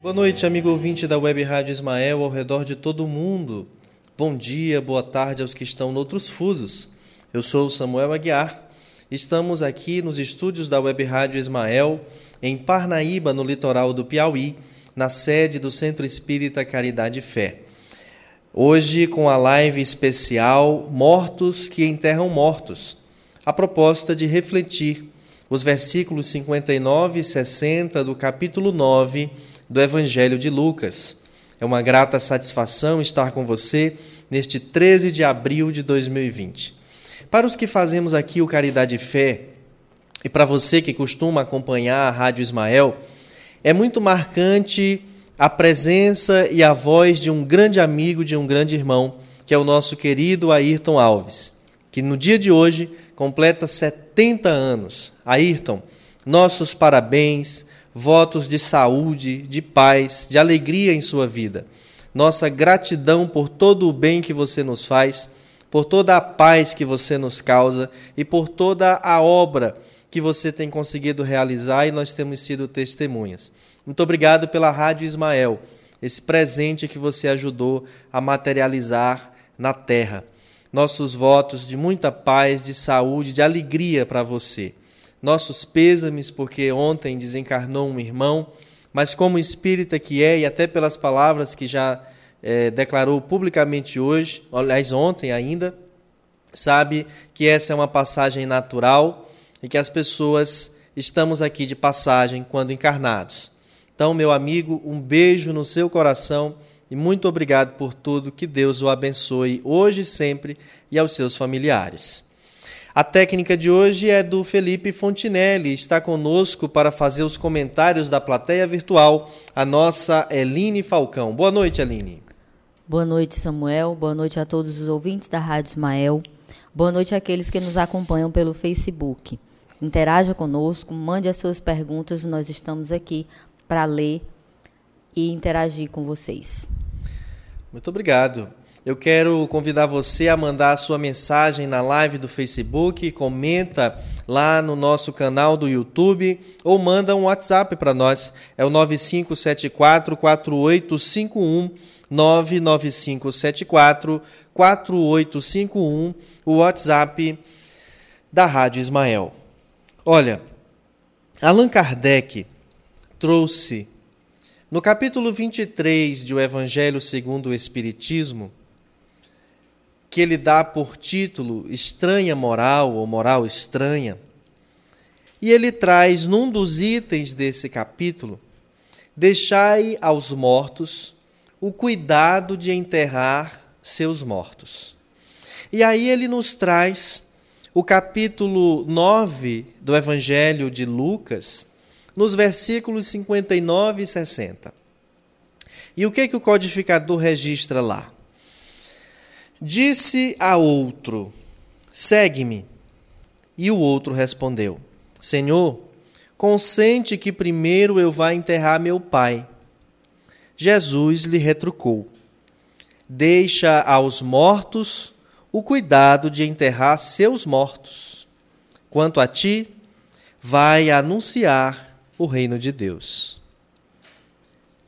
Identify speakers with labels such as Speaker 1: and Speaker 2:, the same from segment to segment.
Speaker 1: Boa noite, amigo ouvinte da Web Rádio Ismael ao redor de todo o mundo. Bom dia, boa tarde aos que estão noutros fusos. Eu sou Samuel Aguiar. Estamos aqui nos estúdios da Web Rádio Ismael, em Parnaíba, no litoral do Piauí, na sede do Centro Espírita Caridade e Fé. Hoje com a live especial Mortos que enterram mortos. A proposta de refletir os versículos 59 e 60 do capítulo 9 do Evangelho de Lucas. É uma grata satisfação estar com você neste 13 de abril de 2020. Para os que fazemos aqui o Caridade e Fé, e para você que costuma acompanhar a Rádio Ismael, é muito marcante a presença e a voz de um grande amigo, de um grande irmão, que é o nosso querido Ayrton Alves, que no dia de hoje completa 70 anos. Ayrton, nossos parabéns, votos de saúde, de paz, de alegria em sua vida. Nossa gratidão por todo o bem que você nos faz, por toda a paz que você nos causa e por toda a obra que você tem conseguido realizar e nós temos sido testemunhas. Muito obrigado pela Rádio Ismael, esse presente que você ajudou a materializar na terra. Nossos votos de muita paz, de saúde, de alegria para você nossos pêsames, porque ontem desencarnou um irmão, mas como espírita que é, e até pelas palavras que já é, declarou publicamente hoje, aliás, ontem ainda, sabe que essa é uma passagem natural e que as pessoas estamos aqui de passagem quando encarnados. Então, meu amigo, um beijo no seu coração e muito obrigado por tudo. Que Deus o abençoe hoje e sempre e aos seus familiares. A técnica de hoje é do Felipe Fontinelli. Está conosco para fazer os comentários da plateia virtual a nossa Eline Falcão. Boa noite, Eline.
Speaker 2: Boa noite, Samuel. Boa noite a todos os ouvintes da Rádio Ismael. Boa noite àqueles que nos acompanham pelo Facebook. Interaja conosco, mande as suas perguntas, nós estamos aqui para ler e interagir com vocês.
Speaker 1: Muito obrigado. Eu quero convidar você a mandar a sua mensagem na live do Facebook, comenta lá no nosso canal do YouTube ou manda um WhatsApp para nós. É o 9574 4851 99574 4851, o WhatsApp da Rádio Ismael. Olha, Allan Kardec trouxe no capítulo 23 do Evangelho segundo o Espiritismo que ele dá por título Estranha Moral ou Moral Estranha. E ele traz num dos itens desse capítulo: Deixai aos mortos o cuidado de enterrar seus mortos. E aí ele nos traz o capítulo 9 do Evangelho de Lucas, nos versículos 59 e 60. E o que, que o codificador registra lá? Disse a outro: Segue-me. E o outro respondeu: Senhor, consente que primeiro eu vá enterrar meu pai. Jesus lhe retrucou: Deixa aos mortos o cuidado de enterrar seus mortos. Quanto a ti, vai anunciar o reino de Deus.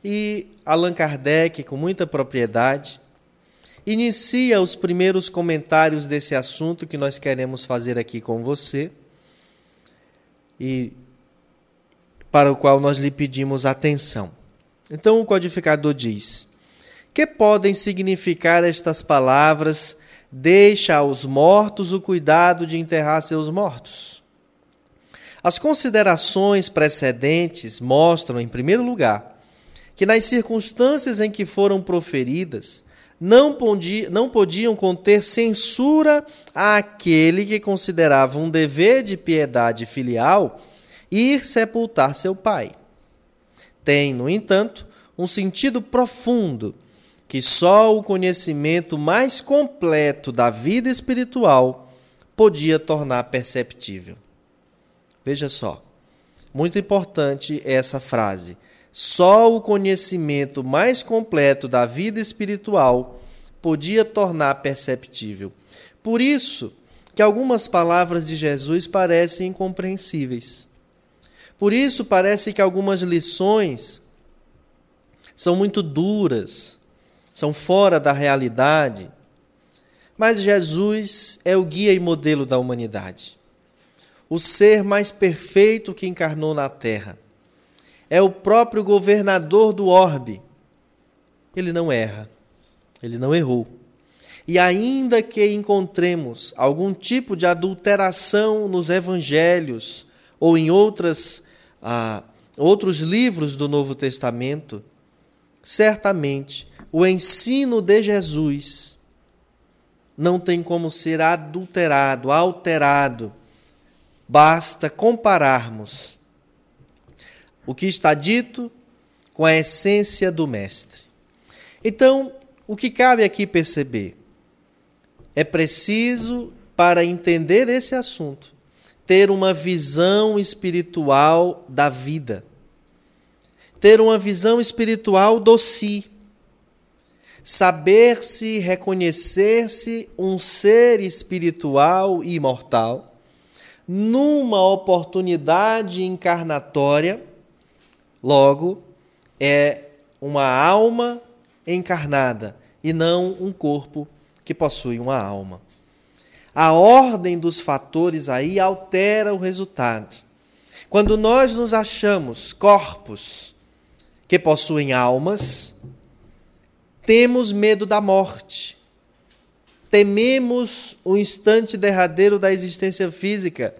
Speaker 1: E Allan Kardec, com muita propriedade, inicia os primeiros comentários desse assunto que nós queremos fazer aqui com você e para o qual nós lhe pedimos atenção. Então o codificador diz: Que podem significar estas palavras? Deixa aos mortos o cuidado de enterrar seus mortos. As considerações precedentes mostram, em primeiro lugar, que nas circunstâncias em que foram proferidas, não, não podiam conter censura àquele que considerava um dever de piedade filial ir sepultar seu pai. Tem, no entanto, um sentido profundo que só o conhecimento mais completo da vida espiritual podia tornar perceptível. Veja só, muito importante essa frase. Só o conhecimento mais completo da vida espiritual podia tornar perceptível. Por isso que algumas palavras de Jesus parecem incompreensíveis. Por isso parece que algumas lições são muito duras, são fora da realidade. Mas Jesus é o guia e modelo da humanidade. O ser mais perfeito que encarnou na terra. É o próprio governador do orbe. Ele não erra. Ele não errou. E ainda que encontremos algum tipo de adulteração nos evangelhos ou em outras, ah, outros livros do Novo Testamento, certamente o ensino de Jesus não tem como ser adulterado, alterado. Basta compararmos o que está dito com a essência do Mestre. Então, o que cabe aqui perceber? É preciso, para entender esse assunto, ter uma visão espiritual da vida, ter uma visão espiritual do si, saber-se, reconhecer-se um ser espiritual e imortal, numa oportunidade encarnatória, logo, é uma alma encarnada e não um corpo que possui uma alma. A ordem dos fatores aí altera o resultado. Quando nós nos achamos corpos que possuem almas, temos medo da morte. Tememos o instante derradeiro da existência física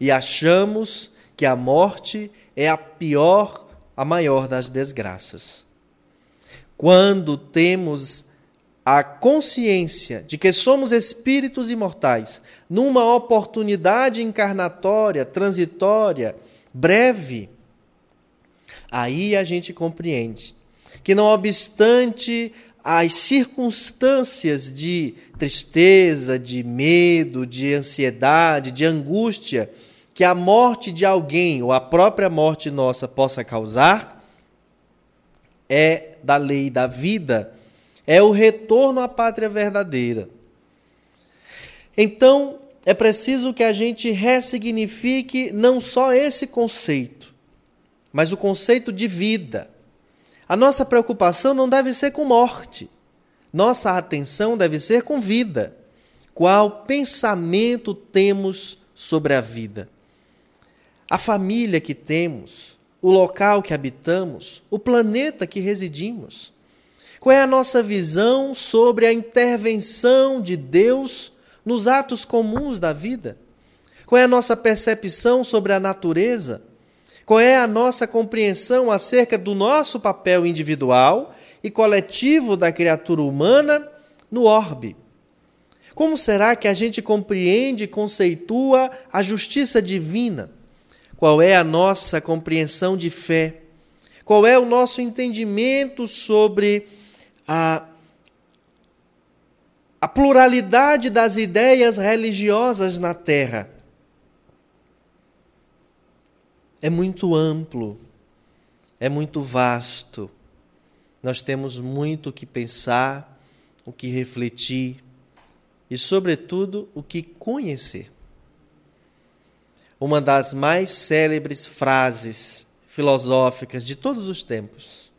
Speaker 1: e achamos que a morte é a pior, a maior das desgraças. Quando temos a consciência de que somos espíritos imortais, numa oportunidade encarnatória, transitória, breve, aí a gente compreende que, não obstante as circunstâncias de tristeza, de medo, de ansiedade, de angústia que a morte de alguém ou a própria morte nossa possa causar, é da lei da vida, é o retorno à pátria verdadeira. Então, é preciso que a gente ressignifique não só esse conceito, mas o conceito de vida. A nossa preocupação não deve ser com morte. Nossa atenção deve ser com vida. Qual pensamento temos sobre a vida? A família que temos, o local que habitamos, o planeta que residimos? Qual é a nossa visão sobre a intervenção de Deus nos atos comuns da vida? Qual é a nossa percepção sobre a natureza? Qual é a nossa compreensão acerca do nosso papel individual e coletivo da criatura humana no orbe? Como será que a gente compreende e conceitua a justiça divina? Qual é a nossa compreensão de fé? Qual é o nosso entendimento sobre a, a pluralidade das ideias religiosas na Terra? É muito amplo, é muito vasto. Nós temos muito o que pensar, o que refletir e, sobretudo, o que conhecer uma das mais célebres frases filosóficas de todos os tempos,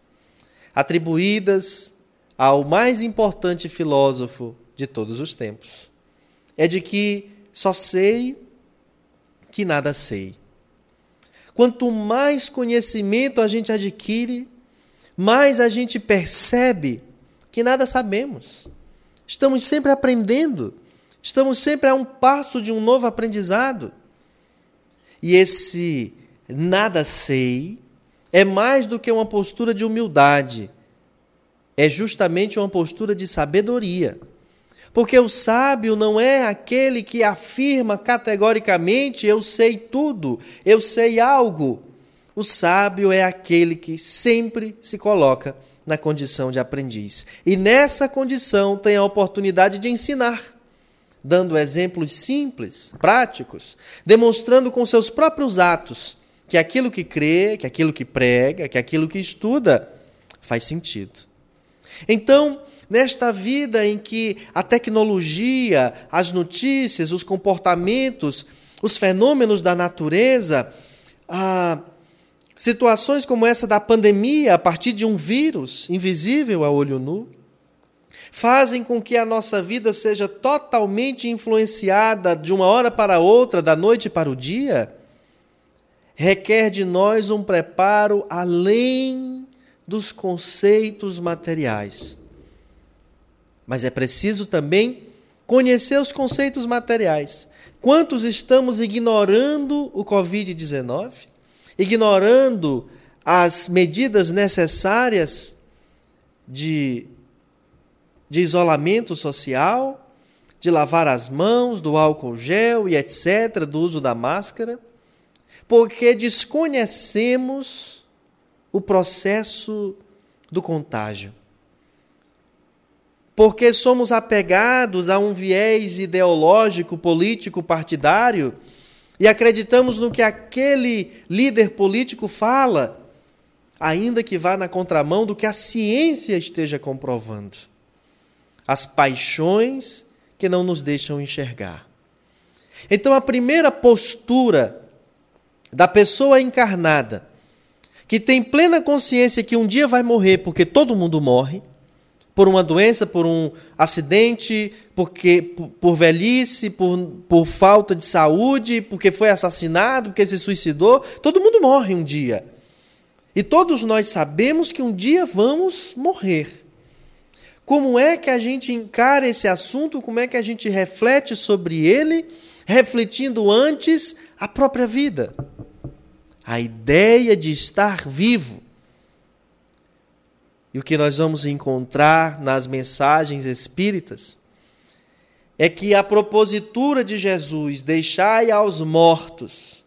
Speaker 1: atribuídas ao mais importante filósofo de todos os tempos. É de que só sei que nada sei. Quanto mais conhecimento a gente adquire, mais a gente percebe que nada sabemos. Estamos sempre aprendendo, estamos sempre a um passo de um novo aprendizado. E esse nada sei é mais do que uma postura de humildade, é justamente uma postura de sabedoria. Porque o sábio não é aquele que afirma categoricamente: eu sei tudo, eu sei algo. O sábio é aquele que sempre se coloca na condição de aprendiz. E nessa condição tem a oportunidade de ensinar dando exemplos simples, práticos, demonstrando com seus próprios atos que aquilo que crê, que aquilo que prega, que aquilo que estuda faz sentido. Então, nesta vida em que a tecnologia, as notícias, os comportamentos, os fenômenos da natureza ah, Situações como essa da pandemia, a partir de um vírus invisível a olho nu, fazem com que a nossa vida seja totalmente influenciada de uma hora para outra, da noite para o dia, requer de nós um preparo além dos conceitos materiais. Mas é preciso também conhecer os conceitos materiais. Quantos estamos ignorando o Covid-19? Ignorando as medidas necessárias de de isolamento social, de lavar as mãos, do álcool gel e etc., do uso da máscara, porque desconhecemos o processo do contágio. Porque somos apegados a um viés ideológico, político, partidário e acreditamos no que aquele líder político fala, ainda que vá na contramão do que a ciência esteja comprovando as paixões que não nos deixam enxergar. Então, a primeira postura da pessoa encarnada, que tem plena consciência que um dia vai morrer, porque todo mundo morre, por uma doença, por um acidente, porque por, velhice, por, por falta de saúde, porque foi assassinado, porque se suicidou, todo mundo morre um dia. E todos nós sabemos que um dia vamos morrer. Como é que a gente encara esse assunto? Como é que a gente reflete sobre ele, refletindo antes a própria vida? A ideia de estar vivo. E o que nós vamos encontrar nas mensagens espíritas é que a propositura de Jesus, deixai aos mortos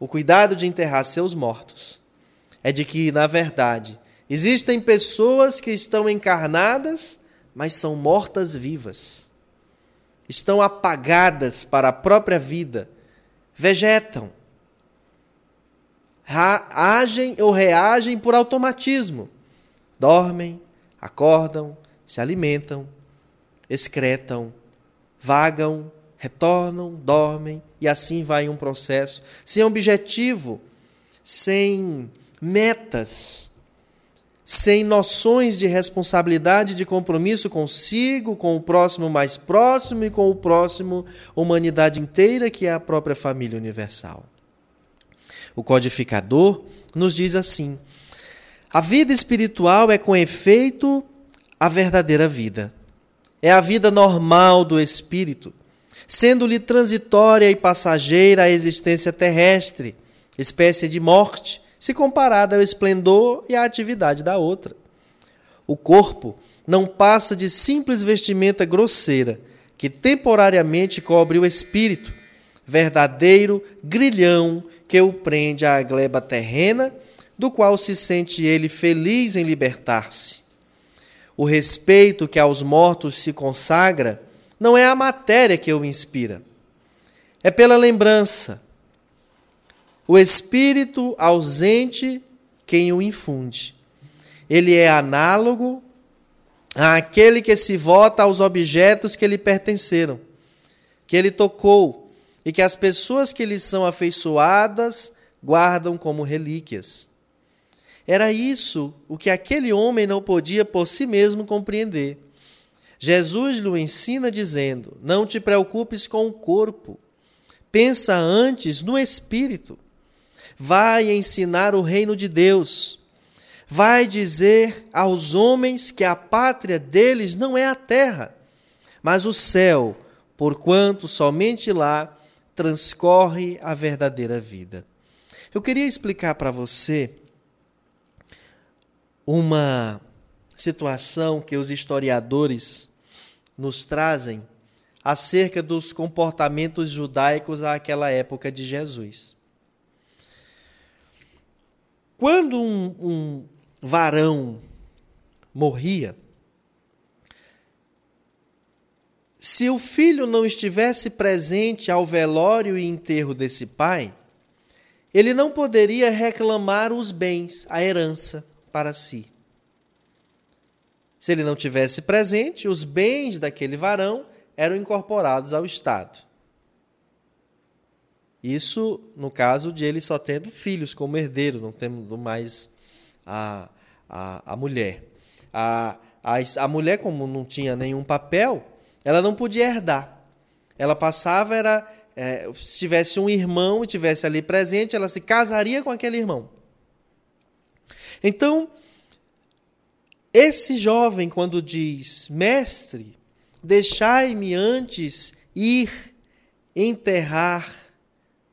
Speaker 1: o cuidado de enterrar seus mortos, é de que, na verdade, Existem pessoas que estão encarnadas, mas são mortas vivas. Estão apagadas para a própria vida, vegetam, agem ou reagem por automatismo. Dormem, acordam, se alimentam, excretam, vagam, retornam, dormem, e assim vai um processo, sem objetivo, sem metas sem noções de responsabilidade, de compromisso consigo, com o próximo mais próximo e com o próximo, humanidade inteira, que é a própria família universal. O codificador nos diz assim: a vida espiritual é com efeito a verdadeira vida. É a vida normal do espírito, sendo-lhe transitória e passageira a existência terrestre, espécie de morte se comparada ao esplendor e à atividade da outra. O corpo não passa de simples vestimenta grosseira que temporariamente cobre o espírito, verdadeiro grilhão que o prende à gleba terrena, do qual se sente ele feliz em libertar-se. O respeito que aos mortos se consagra não é a matéria que o inspira, é pela lembrança, o espírito ausente quem o infunde. Ele é análogo àquele que se vota aos objetos que lhe pertenceram, que ele tocou e que as pessoas que lhe são afeiçoadas guardam como relíquias. Era isso o que aquele homem não podia por si mesmo compreender. Jesus lhe ensina dizendo: Não te preocupes com o corpo, pensa antes no espírito vai ensinar o reino de Deus. Vai dizer aos homens que a pátria deles não é a terra, mas o céu, porquanto somente lá transcorre a verdadeira vida. Eu queria explicar para você uma situação que os historiadores nos trazem acerca dos comportamentos judaicos àquela época de Jesus. Quando um, um varão morria, se o filho não estivesse presente ao velório e enterro desse pai, ele não poderia reclamar os bens, a herança para si. Se ele não tivesse presente, os bens daquele varão eram incorporados ao Estado. Isso no caso de ele só tendo filhos como herdeiro, não tendo mais a, a, a mulher. A, a, a mulher, como não tinha nenhum papel, ela não podia herdar. Ela passava, era é, se tivesse um irmão e tivesse ali presente, ela se casaria com aquele irmão. Então, esse jovem, quando diz, mestre, deixai-me antes ir enterrar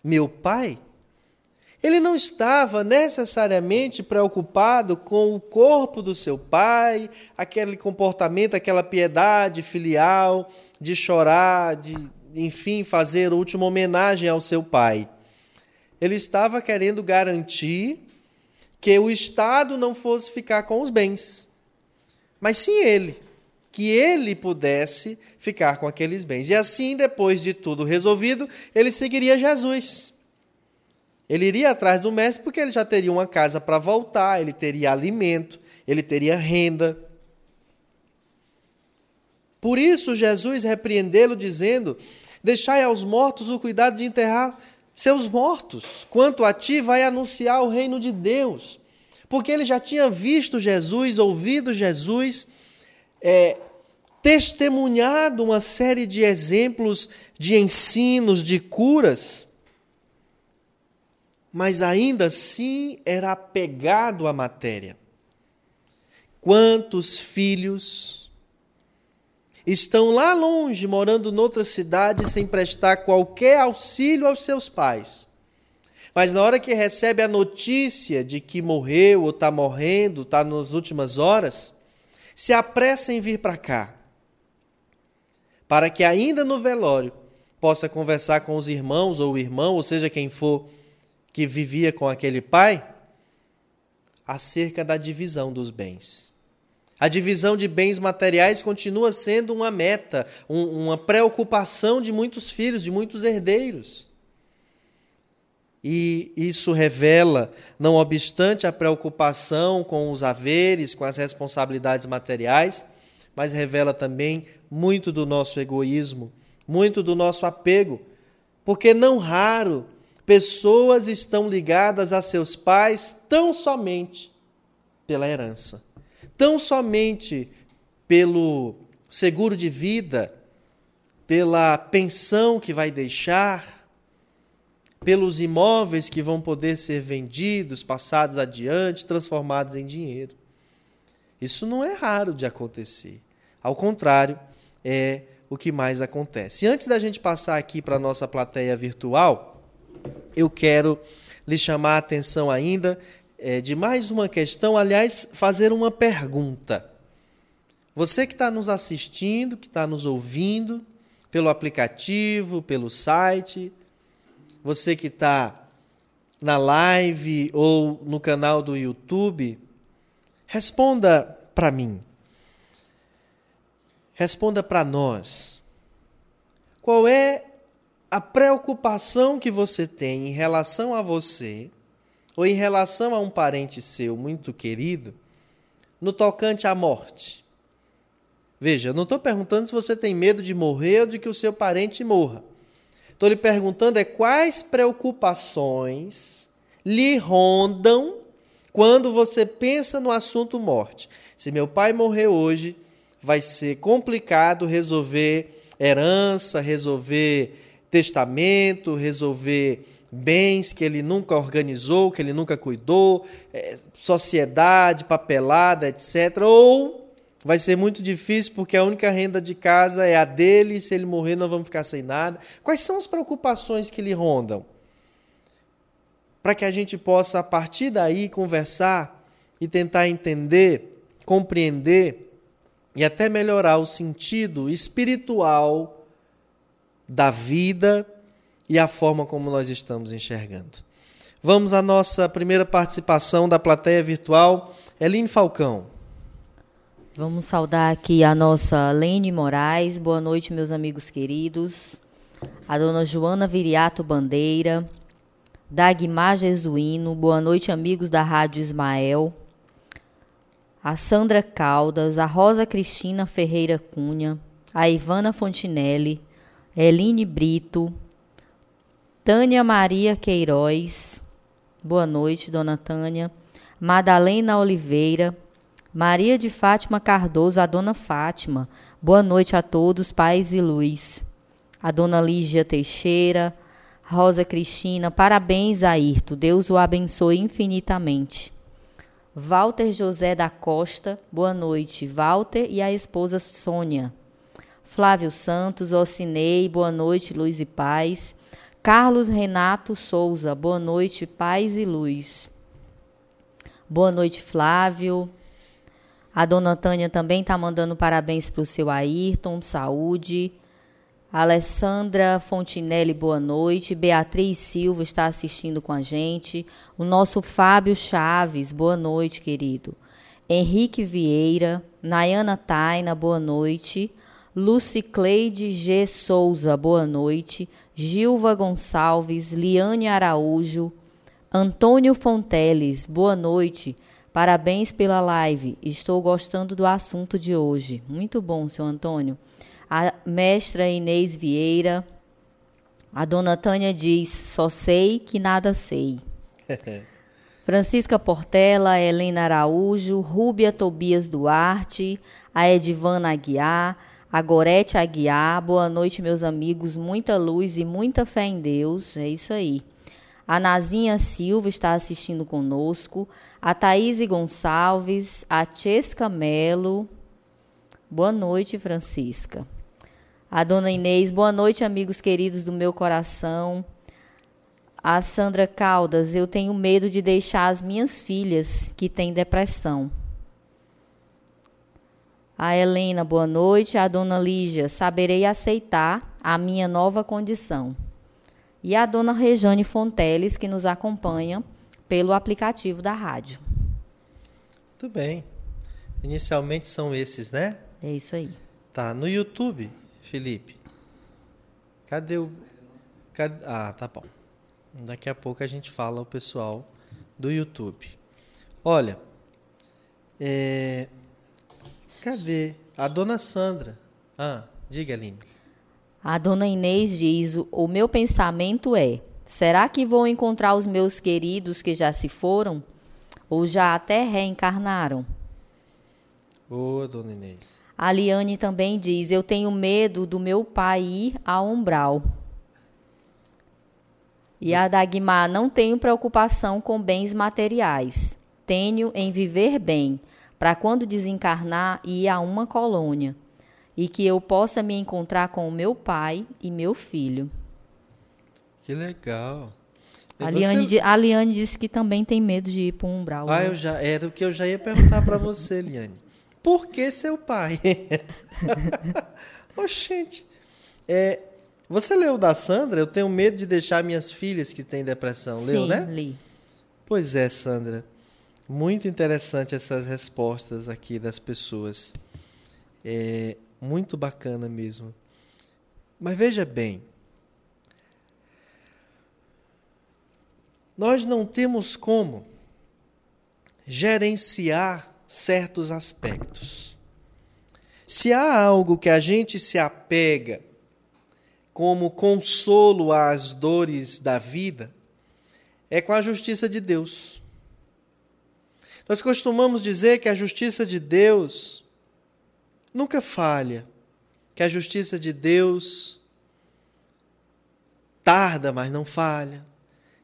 Speaker 1: meu pai, ele não estava necessariamente preocupado com o corpo do seu pai, aquele comportamento, aquela piedade filial de chorar, de, enfim, fazer última homenagem ao seu pai. Ele estava querendo garantir que o Estado não fosse ficar com os bens, mas sim ele, que ele pudesse ficar com aqueles bens. E assim, depois de tudo resolvido, ele seguiria Jesus. Ele iria atrás do mestre porque ele já teria uma casa para voltar, ele teria alimento, ele teria renda. Por isso, Jesus repreendê-lo, dizendo: Deixai aos mortos o cuidado de enterrar seus mortos. Quanto a ti, vai anunciar o reino de Deus. Porque ele já tinha visto Jesus, ouvido Jesus, é, testemunhado uma série de exemplos de ensinos, de curas mas ainda assim era apegado à matéria. Quantos filhos estão lá longe, morando noutra cidade, sem prestar qualquer auxílio aos seus pais? Mas na hora que recebe a notícia de que morreu ou está morrendo, está nas últimas horas, se apressa em vir para cá, para que ainda no velório possa conversar com os irmãos ou o irmão, ou seja, quem for que vivia com aquele pai acerca da divisão dos bens. A divisão de bens materiais continua sendo uma meta, um, uma preocupação de muitos filhos, de muitos herdeiros. E isso revela, não obstante a preocupação com os haveres, com as responsabilidades materiais, mas revela também muito do nosso egoísmo, muito do nosso apego, porque não raro Pessoas estão ligadas a seus pais tão somente pela herança, tão somente pelo seguro de vida, pela pensão que vai deixar, pelos imóveis que vão poder ser vendidos, passados adiante, transformados em dinheiro. Isso não é raro de acontecer. Ao contrário, é o que mais acontece. E antes da gente passar aqui para a nossa plateia virtual, eu quero lhe chamar a atenção ainda é, de mais uma questão, aliás, fazer uma pergunta. Você que está nos assistindo, que está nos ouvindo, pelo aplicativo, pelo site, você que está na live ou no canal do YouTube, responda para mim. Responda para nós. Qual é a preocupação que você tem em relação a você ou em relação a um parente seu muito querido no tocante à morte. Veja, eu não estou perguntando se você tem medo de morrer ou de que o seu parente morra. Estou lhe perguntando é quais preocupações lhe rondam quando você pensa no assunto morte. Se meu pai morrer hoje, vai ser complicado resolver herança, resolver testamento, resolver bens que ele nunca organizou, que ele nunca cuidou, é, sociedade, papelada, etc. Ou vai ser muito difícil porque a única renda de casa é a dele e se ele morrer nós vamos ficar sem nada. Quais são as preocupações que lhe rondam? Para que a gente possa, a partir daí, conversar e tentar entender, compreender e até melhorar o sentido espiritual da vida e a forma como nós estamos enxergando. Vamos à nossa primeira participação da plateia virtual, Eline Falcão.
Speaker 2: Vamos saudar aqui a nossa Lene Moraes. Boa noite, meus amigos queridos. A dona Joana Viriato Bandeira. Dagmar Jesuíno. Boa noite, amigos da Rádio Ismael. A Sandra Caldas. A Rosa Cristina Ferreira Cunha. A Ivana Fontinelli. Eline Brito, Tânia Maria Queiroz. Boa noite, dona Tânia. Madalena Oliveira. Maria de Fátima Cardoso, a dona Fátima. Boa noite a todos, paz e luz. A dona Lígia Teixeira. Rosa Cristina, parabéns, Ayrton. Deus o abençoe infinitamente. Walter José da Costa, boa noite. Walter e a esposa Sônia. Flávio Santos, Ocinei, boa noite, luz e paz. Carlos Renato Souza, boa noite, paz e luz. Boa noite, Flávio. A dona Tânia também está mandando parabéns para o seu Ayrton, saúde. Alessandra Fontinelli, boa noite. Beatriz Silva está assistindo com a gente. O nosso Fábio Chaves, boa noite, querido. Henrique Vieira, Nayana Taina, boa noite. Lucicleide G. Souza, boa noite. Gilva Gonçalves, Liane Araújo, Antônio Fonteles, boa noite. Parabéns pela live. Estou gostando do assunto de hoje. Muito bom, seu Antônio. A mestra Inês Vieira. A dona Tânia diz: só sei que nada sei. Francisca Portela, Helena Araújo, Rúbia Tobias Duarte, a Edivana Aguiar, a Gorete Aguiar. Boa noite, meus amigos. Muita luz e muita fé em Deus. É isso aí. A Nazinha Silva está assistindo conosco. A Thaís Gonçalves. A Chesca Melo. Boa noite, Francisca. A Dona Inês. Boa noite, amigos queridos do meu coração. A Sandra Caldas. Eu tenho medo de deixar as minhas filhas que têm depressão. A Helena, boa noite. A dona Lígia, saberei aceitar a minha nova condição. E a dona Rejane Fonteles, que nos acompanha pelo aplicativo da rádio.
Speaker 1: Muito bem. Inicialmente são esses, né?
Speaker 2: É isso aí.
Speaker 1: Tá. No YouTube, Felipe. Cadê o. Cadê... Ah, tá bom. Daqui a pouco a gente fala o pessoal do YouTube. Olha, é, Cadê? A dona Sandra. Ah, diga, Aline.
Speaker 2: A dona Inês diz: O meu pensamento é: será que vou encontrar os meus queridos que já se foram? Ou já até reencarnaram?
Speaker 1: Boa, dona Inês.
Speaker 2: A Liane também diz: Eu tenho medo do meu pai ir ao umbral. E a Dagmar: Não tenho preocupação com bens materiais. Tenho em viver bem para quando desencarnar ir a uma colônia e que eu possa me encontrar com o meu pai e meu filho.
Speaker 1: Que legal.
Speaker 2: A Liane, você... a Liane, disse que também tem medo de ir para um umbral.
Speaker 1: Ah,
Speaker 2: né?
Speaker 1: eu já era o que eu já ia perguntar para você, Liane. Por que seu pai? Oxente. É, você leu da Sandra? Eu tenho medo de deixar minhas filhas que têm depressão.
Speaker 2: Sim,
Speaker 1: leu, né?
Speaker 2: li.
Speaker 1: Pois é, Sandra. Muito interessante essas respostas aqui das pessoas. É muito bacana mesmo. Mas veja bem, nós não temos como gerenciar certos aspectos. Se há algo que a gente se apega como consolo às dores da vida, é com a justiça de Deus. Nós costumamos dizer que a justiça de Deus nunca falha, que a justiça de Deus tarda, mas não falha,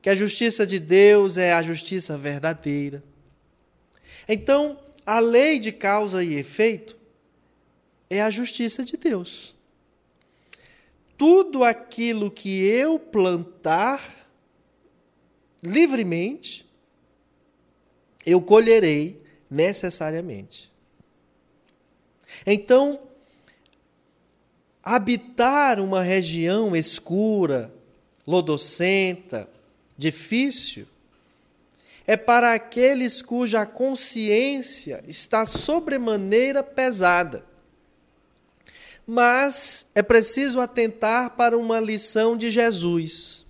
Speaker 1: que a justiça de Deus é a justiça verdadeira. Então, a lei de causa e efeito é a justiça de Deus. Tudo aquilo que eu plantar livremente, eu colherei necessariamente. Então, habitar uma região escura, lodocenta, difícil, é para aqueles cuja consciência está sobremaneira pesada. Mas é preciso atentar para uma lição de Jesus,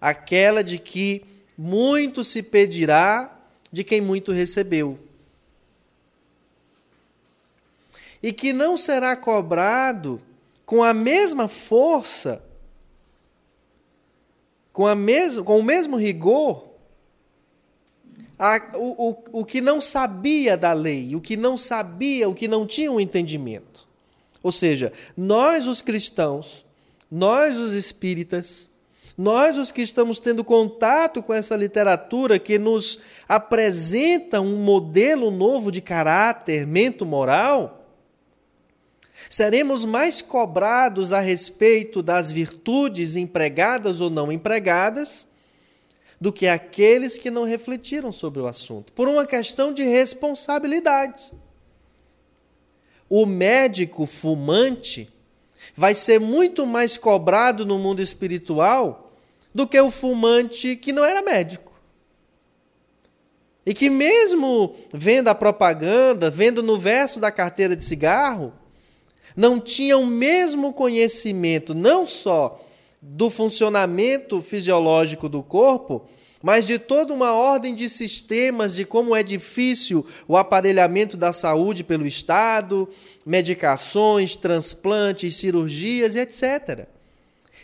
Speaker 1: aquela de que muito se pedirá de quem muito recebeu. E que não será cobrado com a mesma força com, a mes com o mesmo rigor a, o, o, o que não sabia da lei, o que não sabia, o que não tinha um entendimento. Ou seja, nós, os cristãos, nós, os espíritas, nós, os que estamos tendo contato com essa literatura que nos apresenta um modelo novo de caráter, mento moral, seremos mais cobrados a respeito das virtudes empregadas ou não empregadas do que aqueles que não refletiram sobre o assunto, por uma questão de responsabilidade. O médico fumante vai ser muito mais cobrado no mundo espiritual do que o fumante que não era médico. E que, mesmo vendo a propaganda, vendo no verso da carteira de cigarro, não tinha o mesmo conhecimento, não só do funcionamento fisiológico do corpo, mas de toda uma ordem de sistemas de como é difícil o aparelhamento da saúde pelo Estado, medicações, transplantes, cirurgias e etc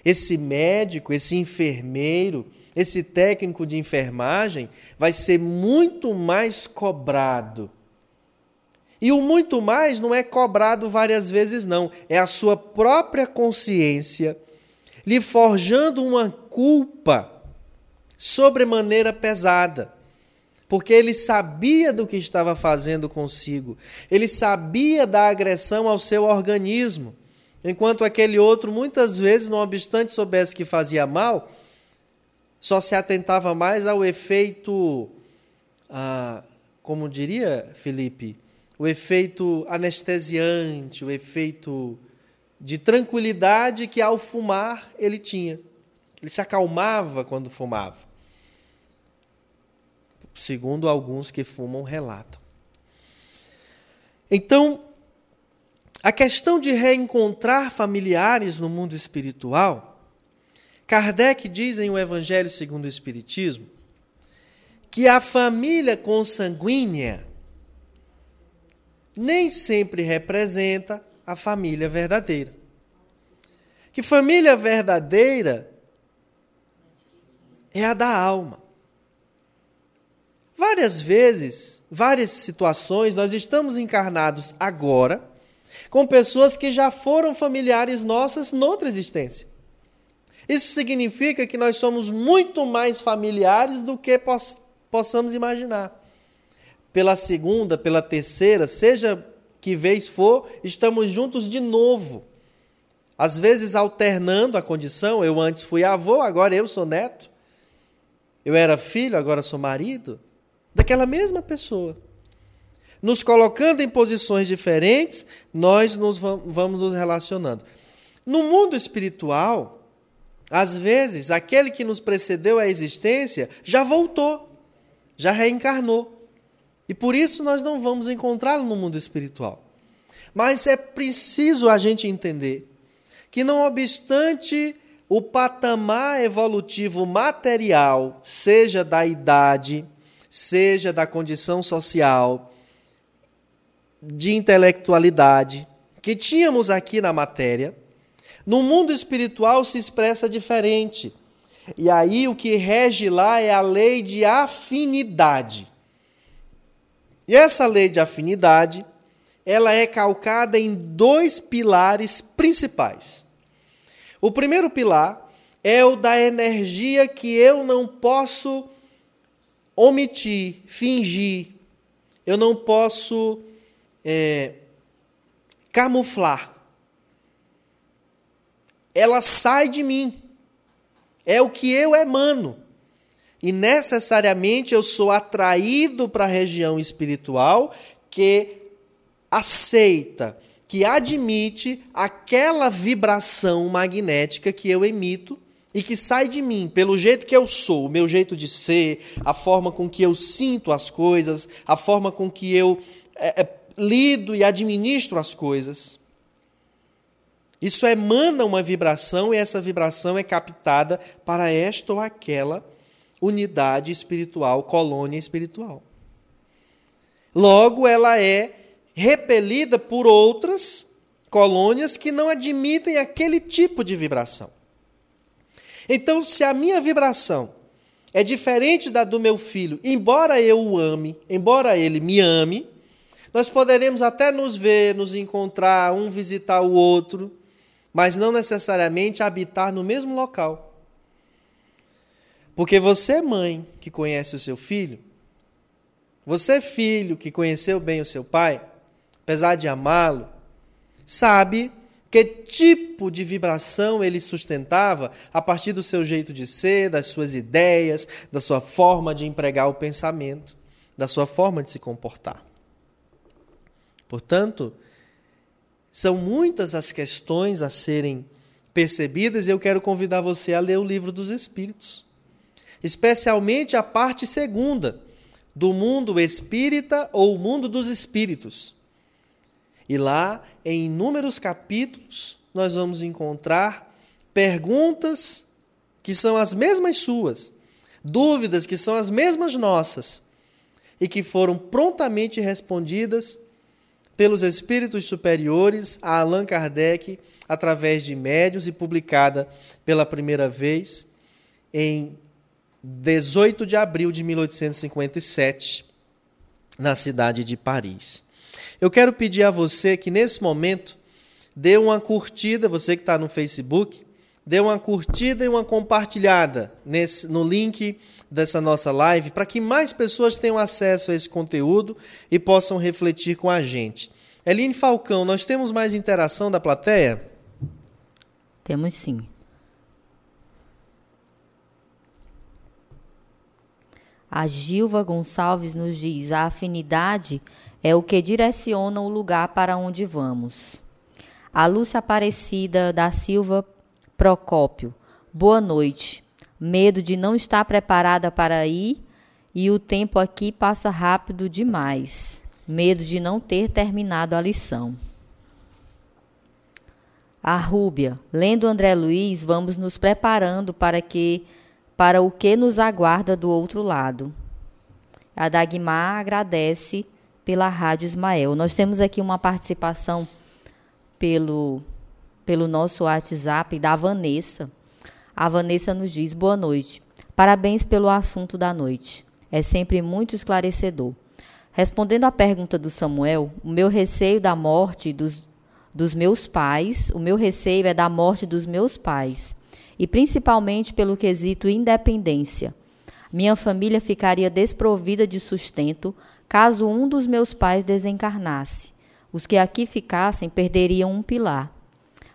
Speaker 1: esse médico, esse enfermeiro, esse técnico de enfermagem vai ser muito mais cobrado. E o muito mais não é cobrado várias vezes, não. É a sua própria consciência lhe forjando uma culpa sobremaneira pesada. Porque ele sabia do que estava fazendo consigo, ele sabia da agressão ao seu organismo enquanto aquele outro, muitas vezes, não obstante soubesse que fazia mal, só se atentava mais ao efeito, ah, como diria Felipe, o efeito anestesiante, o efeito de tranquilidade que ao fumar ele tinha. Ele se acalmava quando fumava. Segundo alguns que fumam relatam. Então, a questão de reencontrar familiares no mundo espiritual, Kardec diz em O Evangelho segundo o Espiritismo que a família consanguínea nem sempre representa a família verdadeira. Que família verdadeira é a da alma. Várias vezes, várias situações, nós estamos encarnados agora com pessoas que já foram familiares nossas noutra existência. Isso significa que nós somos muito mais familiares do que poss possamos imaginar. Pela segunda, pela terceira, seja que vez for, estamos juntos de novo. Às vezes alternando a condição, eu antes fui avô, agora eu sou neto. Eu era filho, agora sou marido. Daquela mesma pessoa nos colocando em posições diferentes, nós nos vamos nos relacionando. No mundo espiritual, às vezes, aquele que nos precedeu à existência já voltou, já reencarnou. E por isso nós não vamos encontrá-lo no mundo espiritual. Mas é preciso a gente entender que, não obstante o patamar evolutivo material, seja da idade, seja da condição social, de intelectualidade que tínhamos aqui na matéria, no mundo espiritual se expressa diferente. E aí o que rege lá é a lei de afinidade. E essa lei de afinidade, ela é calcada em dois pilares principais. O primeiro pilar é o da energia que eu não posso omitir, fingir. Eu não posso é, camuflar. Ela sai de mim. É o que eu emano. E necessariamente eu sou atraído para a região espiritual que aceita, que admite aquela vibração magnética que eu emito e que sai de mim pelo jeito que eu sou, o meu jeito de ser, a forma com que eu sinto as coisas, a forma com que eu é, é lido e administro as coisas. Isso emana uma vibração e essa vibração é captada para esta ou aquela unidade espiritual, colônia espiritual. Logo, ela é repelida por outras colônias que não admitem aquele tipo de vibração. Então, se a minha vibração é diferente da do meu filho, embora eu o ame, embora ele me ame, nós poderemos até nos ver, nos encontrar, um visitar o outro, mas não necessariamente habitar no mesmo local. Porque você, mãe, que conhece o seu filho, você, filho, que conheceu bem o seu pai, apesar de amá-lo, sabe que tipo de vibração ele sustentava a partir do seu jeito de ser, das suas ideias, da sua forma de empregar o pensamento, da sua forma de se comportar. Portanto, são muitas as questões a serem percebidas e eu quero convidar você a ler o livro dos Espíritos, especialmente a parte segunda do mundo espírita ou mundo dos espíritos. E lá, em inúmeros capítulos, nós vamos encontrar perguntas que são as mesmas suas, dúvidas que são as mesmas nossas e que foram prontamente respondidas pelos espíritos superiores a Allan Kardec através de médios e publicada pela primeira vez em 18 de abril de 1857, na cidade de Paris. Eu quero pedir a você que nesse momento dê uma curtida, você que está no Facebook, dê uma curtida e uma compartilhada nesse, no link dessa nossa live, para que mais pessoas tenham acesso a esse conteúdo e possam refletir com a gente. Eline Falcão, nós temos mais interação da plateia?
Speaker 2: Temos sim. A Gilva Gonçalves nos diz: a afinidade é o que direciona o lugar para onde vamos. A Lúcia Aparecida da Silva Procópio: boa noite. Medo de não estar preparada para ir e o tempo aqui passa rápido demais. Medo de não ter terminado a lição. A Rúbia, lendo André Luiz, vamos nos preparando para que para o que nos aguarda do outro lado. A Dagmar agradece pela Rádio Ismael. Nós temos aqui uma participação pelo, pelo nosso WhatsApp da Vanessa. A Vanessa nos diz: boa noite. Parabéns pelo assunto da noite. É sempre muito esclarecedor. Respondendo à pergunta do Samuel, o meu receio da morte dos, dos meus pais, o meu receio é da morte dos meus pais e principalmente pelo quesito independência. Minha família ficaria desprovida de sustento caso um dos meus pais desencarnasse. Os que aqui ficassem perderiam um pilar.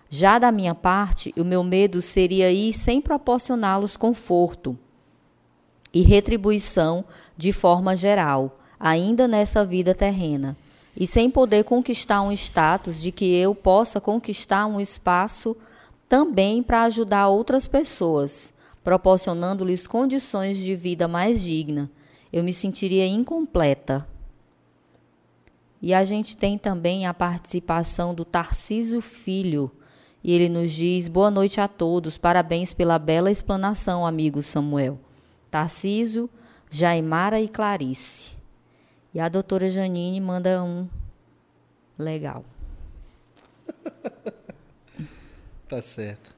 Speaker 2: Já da minha parte, o meu medo seria ir sem proporcioná-los conforto e retribuição de forma geral, ainda nessa vida terrena, e sem poder conquistar um status de que eu possa conquistar um espaço também para ajudar outras pessoas, proporcionando-lhes condições de vida mais digna. Eu me sentiria incompleta. E a gente tem também a participação do Tarcísio Filho. E ele nos diz: Boa noite a todos, parabéns pela bela explanação, amigo Samuel. Tarcísio, Jaimara e Clarice. E a doutora Janine manda um legal.
Speaker 1: Tá certo.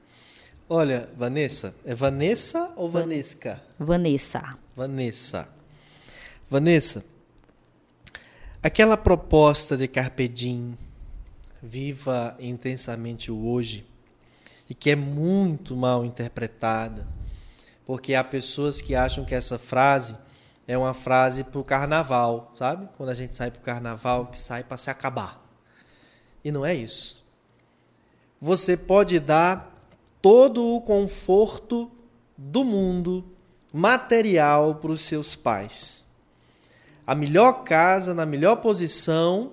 Speaker 1: Olha, Vanessa, é Vanessa ou Vanesca?
Speaker 2: Vanessa.
Speaker 1: Vanessa. Vanessa, aquela proposta de Carpe Diem, viva intensamente o hoje, e que é muito mal interpretada, porque há pessoas que acham que essa frase é uma frase para o carnaval, sabe? Quando a gente sai para o carnaval, que sai para se acabar. E não é isso você pode dar todo o conforto do mundo material para os seus pais. A melhor casa, na melhor posição,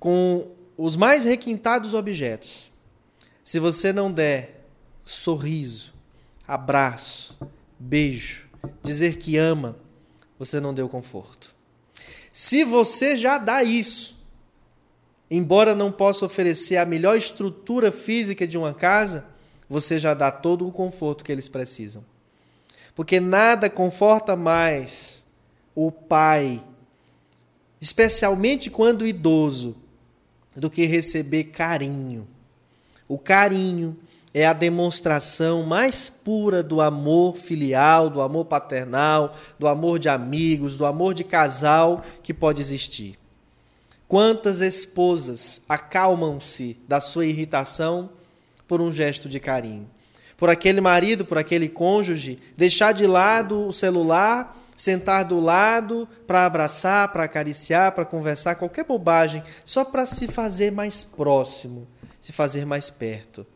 Speaker 1: com os mais requintados objetos. Se você não der sorriso, abraço, beijo, dizer que ama, você não deu conforto. Se você já dá isso, Embora não possa oferecer a melhor estrutura física de uma casa, você já dá todo o conforto que eles precisam. Porque nada conforta mais o pai, especialmente quando idoso, do que receber carinho. O carinho, é a demonstração mais pura do amor filial, do amor paternal, do amor de amigos, do amor de casal que pode existir. Quantas esposas acalmam-se da sua irritação por um gesto de carinho? Por aquele marido, por aquele cônjuge, deixar de lado o celular, sentar do lado para abraçar, para acariciar, para conversar, qualquer bobagem, só para se fazer mais próximo, se fazer mais perto.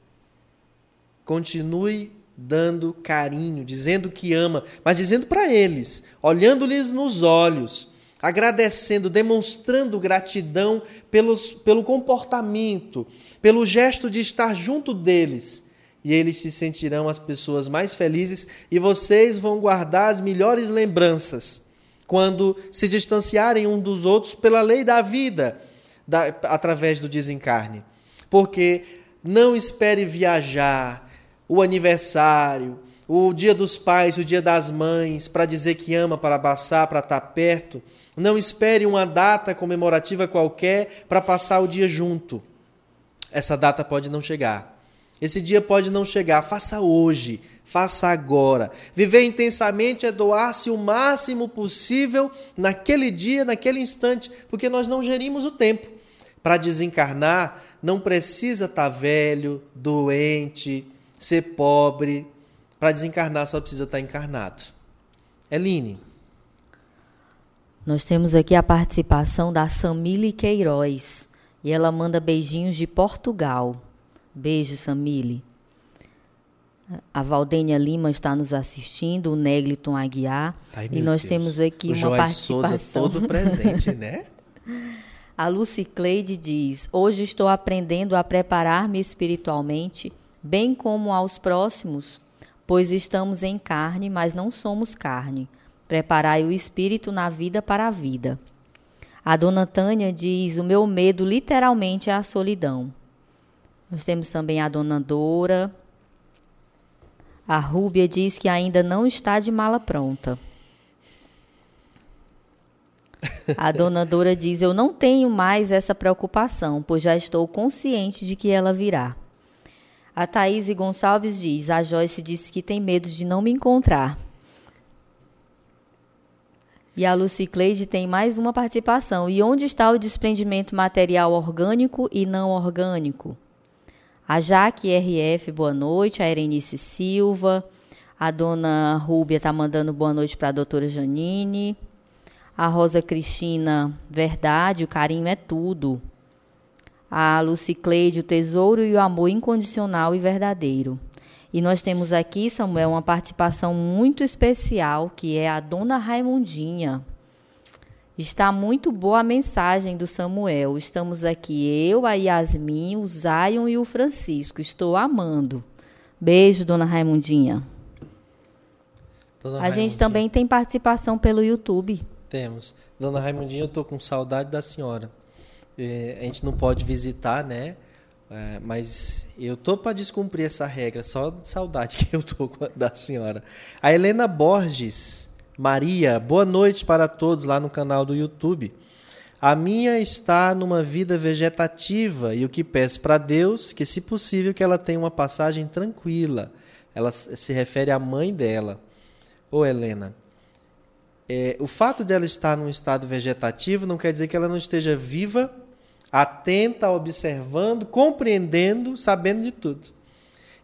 Speaker 1: Continue dando carinho, dizendo que ama, mas dizendo para eles, olhando-lhes nos olhos, agradecendo, demonstrando gratidão pelos, pelo comportamento, pelo gesto de estar junto deles. E eles se sentirão as pessoas mais felizes e vocês vão guardar as melhores lembranças quando se distanciarem um dos outros pela lei da vida, da, através do desencarne. Porque não espere viajar, o aniversário, o dia dos pais, o dia das mães, para dizer que ama, para abraçar, para estar perto. Não espere uma data comemorativa qualquer para passar o dia junto. Essa data pode não chegar. Esse dia pode não chegar. Faça hoje, faça agora. Viver intensamente é doar-se o máximo possível naquele dia, naquele instante, porque nós não gerimos o tempo. Para desencarnar, não precisa estar velho, doente, ser pobre. Para desencarnar só precisa estar encarnado. Eline.
Speaker 2: Nós temos aqui a participação da Samile Queiroz. E ela manda beijinhos de Portugal. Beijo, Samile. A Valdênia Lima está nos assistindo, o Negliton Aguiar. Ai, e nós Deus. temos aqui o uma Joás participação. Souza
Speaker 1: todo presente, né?
Speaker 2: a Lucy Cleide diz: Hoje estou aprendendo a preparar-me espiritualmente bem como aos próximos, pois estamos em carne, mas não somos carne. Preparai o espírito na vida para a vida. A dona Tânia diz: O meu medo literalmente é a solidão. Nós temos também a dona Dora. A Rúbia diz que ainda não está de mala pronta. A dona Dora diz: Eu não tenho mais essa preocupação, pois já estou consciente de que ela virá. A Thaís Gonçalves diz: A Joyce disse que tem medo de não me encontrar. E a Lucy Cleide tem mais uma participação. E onde está o desprendimento material orgânico e não orgânico? A Jaque RF, boa noite. A Erenice Silva. A dona Rúbia está mandando boa noite para a doutora Janine. A Rosa Cristina, verdade, o carinho é tudo a Lucicleide, o tesouro e o amor incondicional e verdadeiro. E nós temos aqui, Samuel, uma participação muito especial, que é a Dona Raimundinha. Está muito boa a mensagem do Samuel. Estamos aqui, eu, a Yasmin, o Zion e o Francisco. Estou amando. Beijo, Dona Raimundinha. Dona a Raimundinha. gente também tem participação pelo YouTube.
Speaker 1: Temos. Dona Raimundinha, eu estou com saudade da senhora. É, a gente não pode visitar, né? É, mas eu tô para descumprir essa regra, só de saudade que eu tô da senhora. A Helena Borges, Maria, boa noite para todos lá no canal do YouTube. A minha está numa vida vegetativa e o que peço para Deus que, se possível, que ela tenha uma passagem tranquila. Ela se refere à mãe dela. Ô Helena, é, o fato de ela estar num estado vegetativo não quer dizer que ela não esteja viva atenta, observando, compreendendo, sabendo de tudo.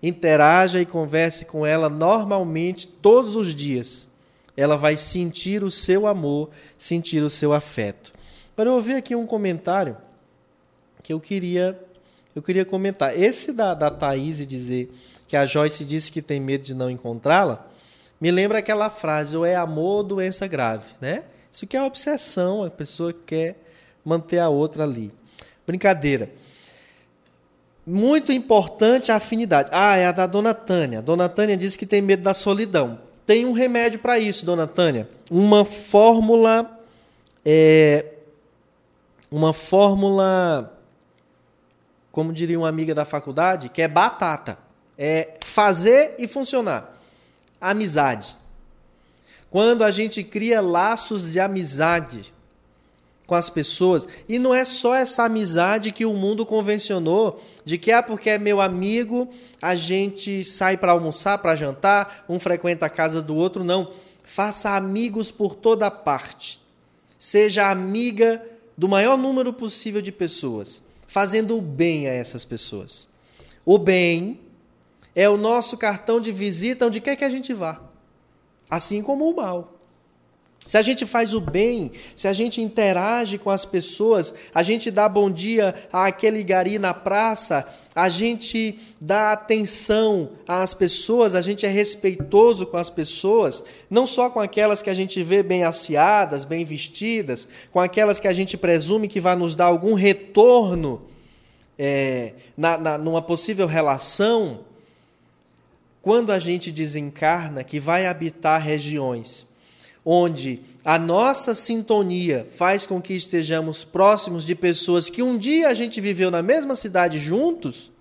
Speaker 1: Interaja e converse com ela normalmente todos os dias. Ela vai sentir o seu amor, sentir o seu afeto. Agora eu ouvi aqui um comentário que eu queria eu queria comentar. Esse da, da Thaís dizer que a Joyce disse que tem medo de não encontrá-la, me lembra aquela frase, ou é amor ou doença grave, né? Isso que é obsessão, a pessoa quer manter a outra ali. Brincadeira. Muito importante a afinidade. Ah, é a da dona Tânia. Dona Tânia disse que tem medo da solidão. Tem um remédio para isso, dona Tânia. Uma fórmula. É, uma fórmula. Como diria uma amiga da faculdade, que é batata. É fazer e funcionar. Amizade. Quando a gente cria laços de amizade com as pessoas. E não é só essa amizade que o mundo convencionou de que ah, porque é meu amigo, a gente sai para almoçar, para jantar, um frequenta a casa do outro, não. Faça amigos por toda parte. Seja amiga do maior número possível de pessoas, fazendo o bem a essas pessoas. O bem é o nosso cartão de visita onde quer que a gente vá, assim como o mal. Se a gente faz o bem, se a gente interage com as pessoas, a gente dá bom dia àquele gari na praça, a gente dá atenção às pessoas, a gente é respeitoso com as pessoas, não só com aquelas que a gente vê bem aseadas, bem vestidas, com aquelas que a gente presume que vai nos dar algum retorno é, na, na, numa possível relação. Quando a gente desencarna, que vai habitar regiões onde a nossa sintonia faz com que estejamos próximos de pessoas que um dia a gente viveu na mesma cidade juntos,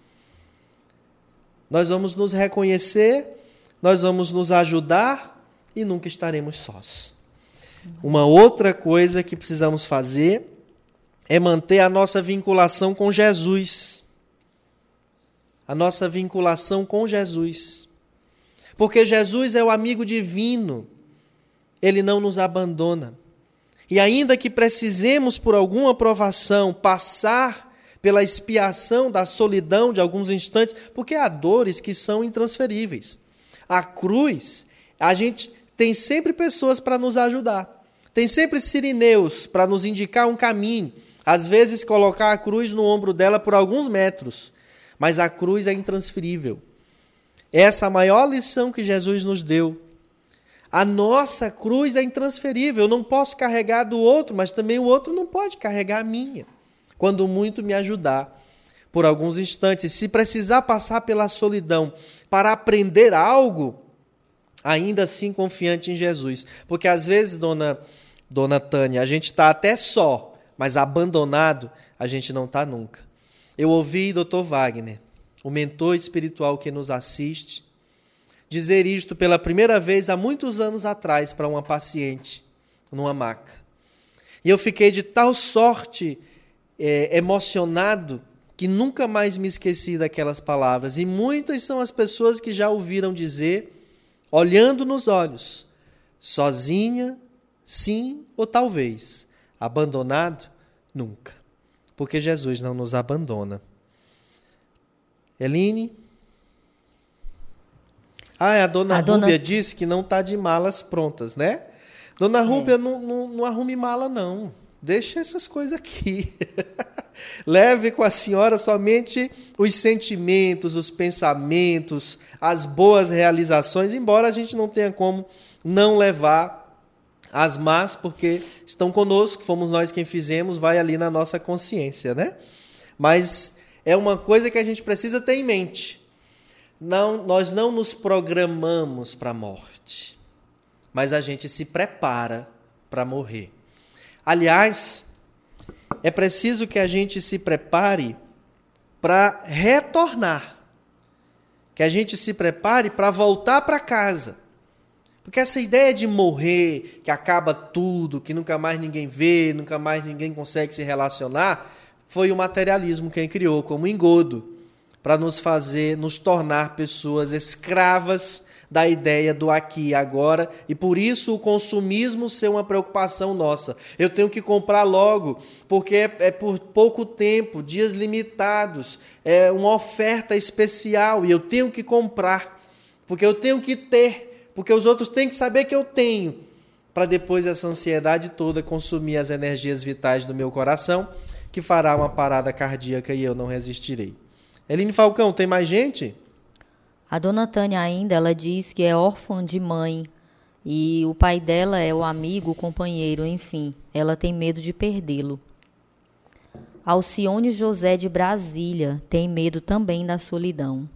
Speaker 1: nós vamos nos reconhecer, nós vamos nos ajudar e nunca estaremos sós. Uma outra coisa que precisamos fazer é manter a nossa vinculação com Jesus. A nossa vinculação com Jesus. Porque Jesus é o amigo divino ele não nos abandona. E ainda que precisemos, por alguma provação, passar pela expiação da solidão de alguns instantes, porque há dores que são intransferíveis. A cruz, a gente tem sempre pessoas para nos ajudar. Tem sempre sirineus para nos indicar um caminho. Às vezes, colocar a cruz no ombro dela por alguns metros. Mas a cruz é intransferível. Essa é a maior lição que Jesus nos deu a nossa cruz é intransferível. Eu não posso carregar do outro, mas também o outro não pode carregar a minha. Quando muito me ajudar por alguns instantes. Se precisar passar pela solidão para aprender algo, ainda assim confiante em Jesus. Porque às vezes, dona, dona Tânia, a gente está até só, mas abandonado a gente não está nunca. Eu ouvi Dr. Wagner, o mentor espiritual que nos assiste, dizer isto pela primeira vez há muitos anos atrás para uma paciente numa maca. E eu fiquei de tal sorte é, emocionado que nunca mais me esqueci daquelas palavras. E muitas são as pessoas que já ouviram dizer, olhando nos olhos, sozinha, sim ou talvez, abandonado, nunca. Porque Jesus não nos abandona. Eline, ah, a dona a Rúbia dona... disse que não está de malas prontas, né? Dona é. Rúbia, não, não, não arrume mala, não. Deixa essas coisas aqui. Leve com a senhora somente os sentimentos, os pensamentos, as boas realizações, embora a gente não tenha como não levar as más, porque estão conosco, fomos nós quem fizemos, vai ali na nossa consciência, né? Mas é uma coisa que a gente precisa ter em mente não, nós não nos programamos para a morte, mas a gente se prepara para morrer. Aliás, é preciso que a gente se prepare para retornar, que a gente se prepare para voltar para casa. Porque essa ideia de morrer, que acaba tudo, que nunca mais ninguém vê, nunca mais ninguém consegue se relacionar, foi o materialismo quem criou como engodo para nos fazer, nos tornar pessoas escravas da ideia do aqui e agora, e por isso o consumismo ser uma preocupação nossa. Eu tenho que comprar logo, porque é, é, por pouco tempo, dias limitados, é uma oferta especial e eu tenho que comprar, porque eu tenho que ter, porque os outros têm que saber que eu tenho, para depois essa ansiedade toda consumir as energias vitais do meu coração, que fará uma parada cardíaca e eu não resistirei. Eline Falcão, tem mais gente?
Speaker 2: A dona Tânia ainda, ela diz que é órfã de mãe e o pai dela é o amigo, o companheiro, enfim. Ela tem medo de perdê-lo. Alcione José de Brasília tem medo também da solidão.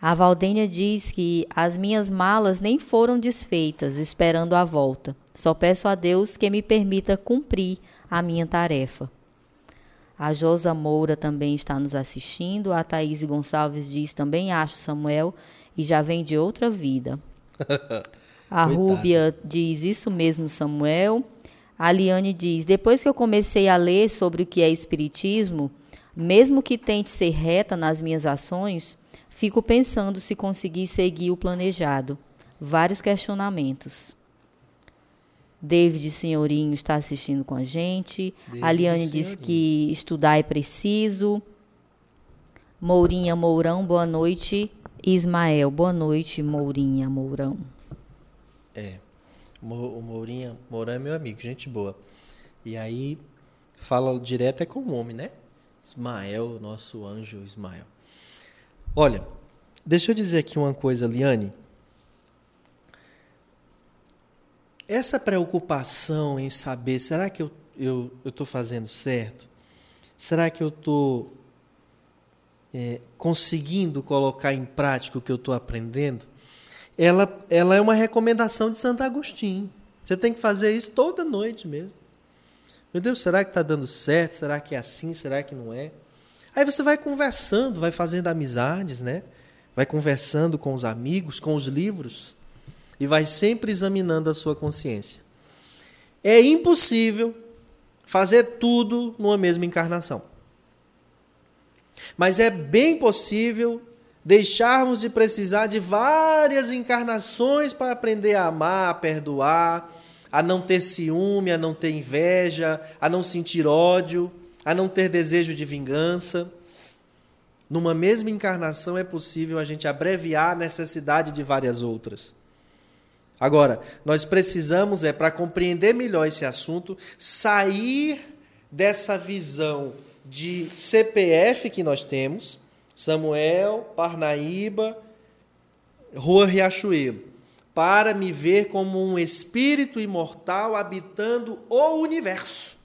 Speaker 2: A Valdênia diz que as minhas malas nem foram desfeitas, esperando a volta. Só peço a Deus que me permita cumprir a minha tarefa. A Josa Moura também está nos assistindo. A Thaís Gonçalves diz: também acho Samuel e já vem de outra vida. A Rúbia diz: Isso mesmo, Samuel. A Liane diz: Depois que eu comecei a ler sobre o que é Espiritismo, mesmo que tente ser reta nas minhas ações, fico pensando se conseguir seguir o planejado. Vários questionamentos. David Senhorinho está assistindo com a gente. David a Liane Senhorinho. diz que estudar é preciso. Mourinha Mourão, boa noite. Ismael, boa noite, Mourinha Mourão.
Speaker 1: É, o Mourinha Mourão é meu amigo, gente boa. E aí, fala direto é com o homem, né? Ismael, nosso anjo Ismael. Olha, deixa eu dizer aqui uma coisa, Liane. Essa preocupação em saber, será que eu estou fazendo certo? Será que eu estou é, conseguindo colocar em prática o que eu estou aprendendo? Ela, ela é uma recomendação de Santo Agostinho. Você tem que fazer isso toda noite mesmo. Meu Deus, será que está dando certo? Será que é assim? Será que não é? Aí você vai conversando, vai fazendo amizades, né? Vai conversando com os amigos, com os livros e vai sempre examinando a sua consciência. É impossível fazer tudo numa mesma encarnação. Mas é bem possível deixarmos de precisar de várias encarnações para aprender a amar, a perdoar, a não ter ciúme, a não ter inveja, a não sentir ódio, a não ter desejo de vingança. Numa mesma encarnação é possível a gente abreviar a necessidade de várias outras. Agora, nós precisamos é para compreender melhor esse assunto, sair dessa visão de CPF que nós temos, Samuel, Parnaíba, Rua Riachuelo para me ver como um espírito imortal habitando o universo.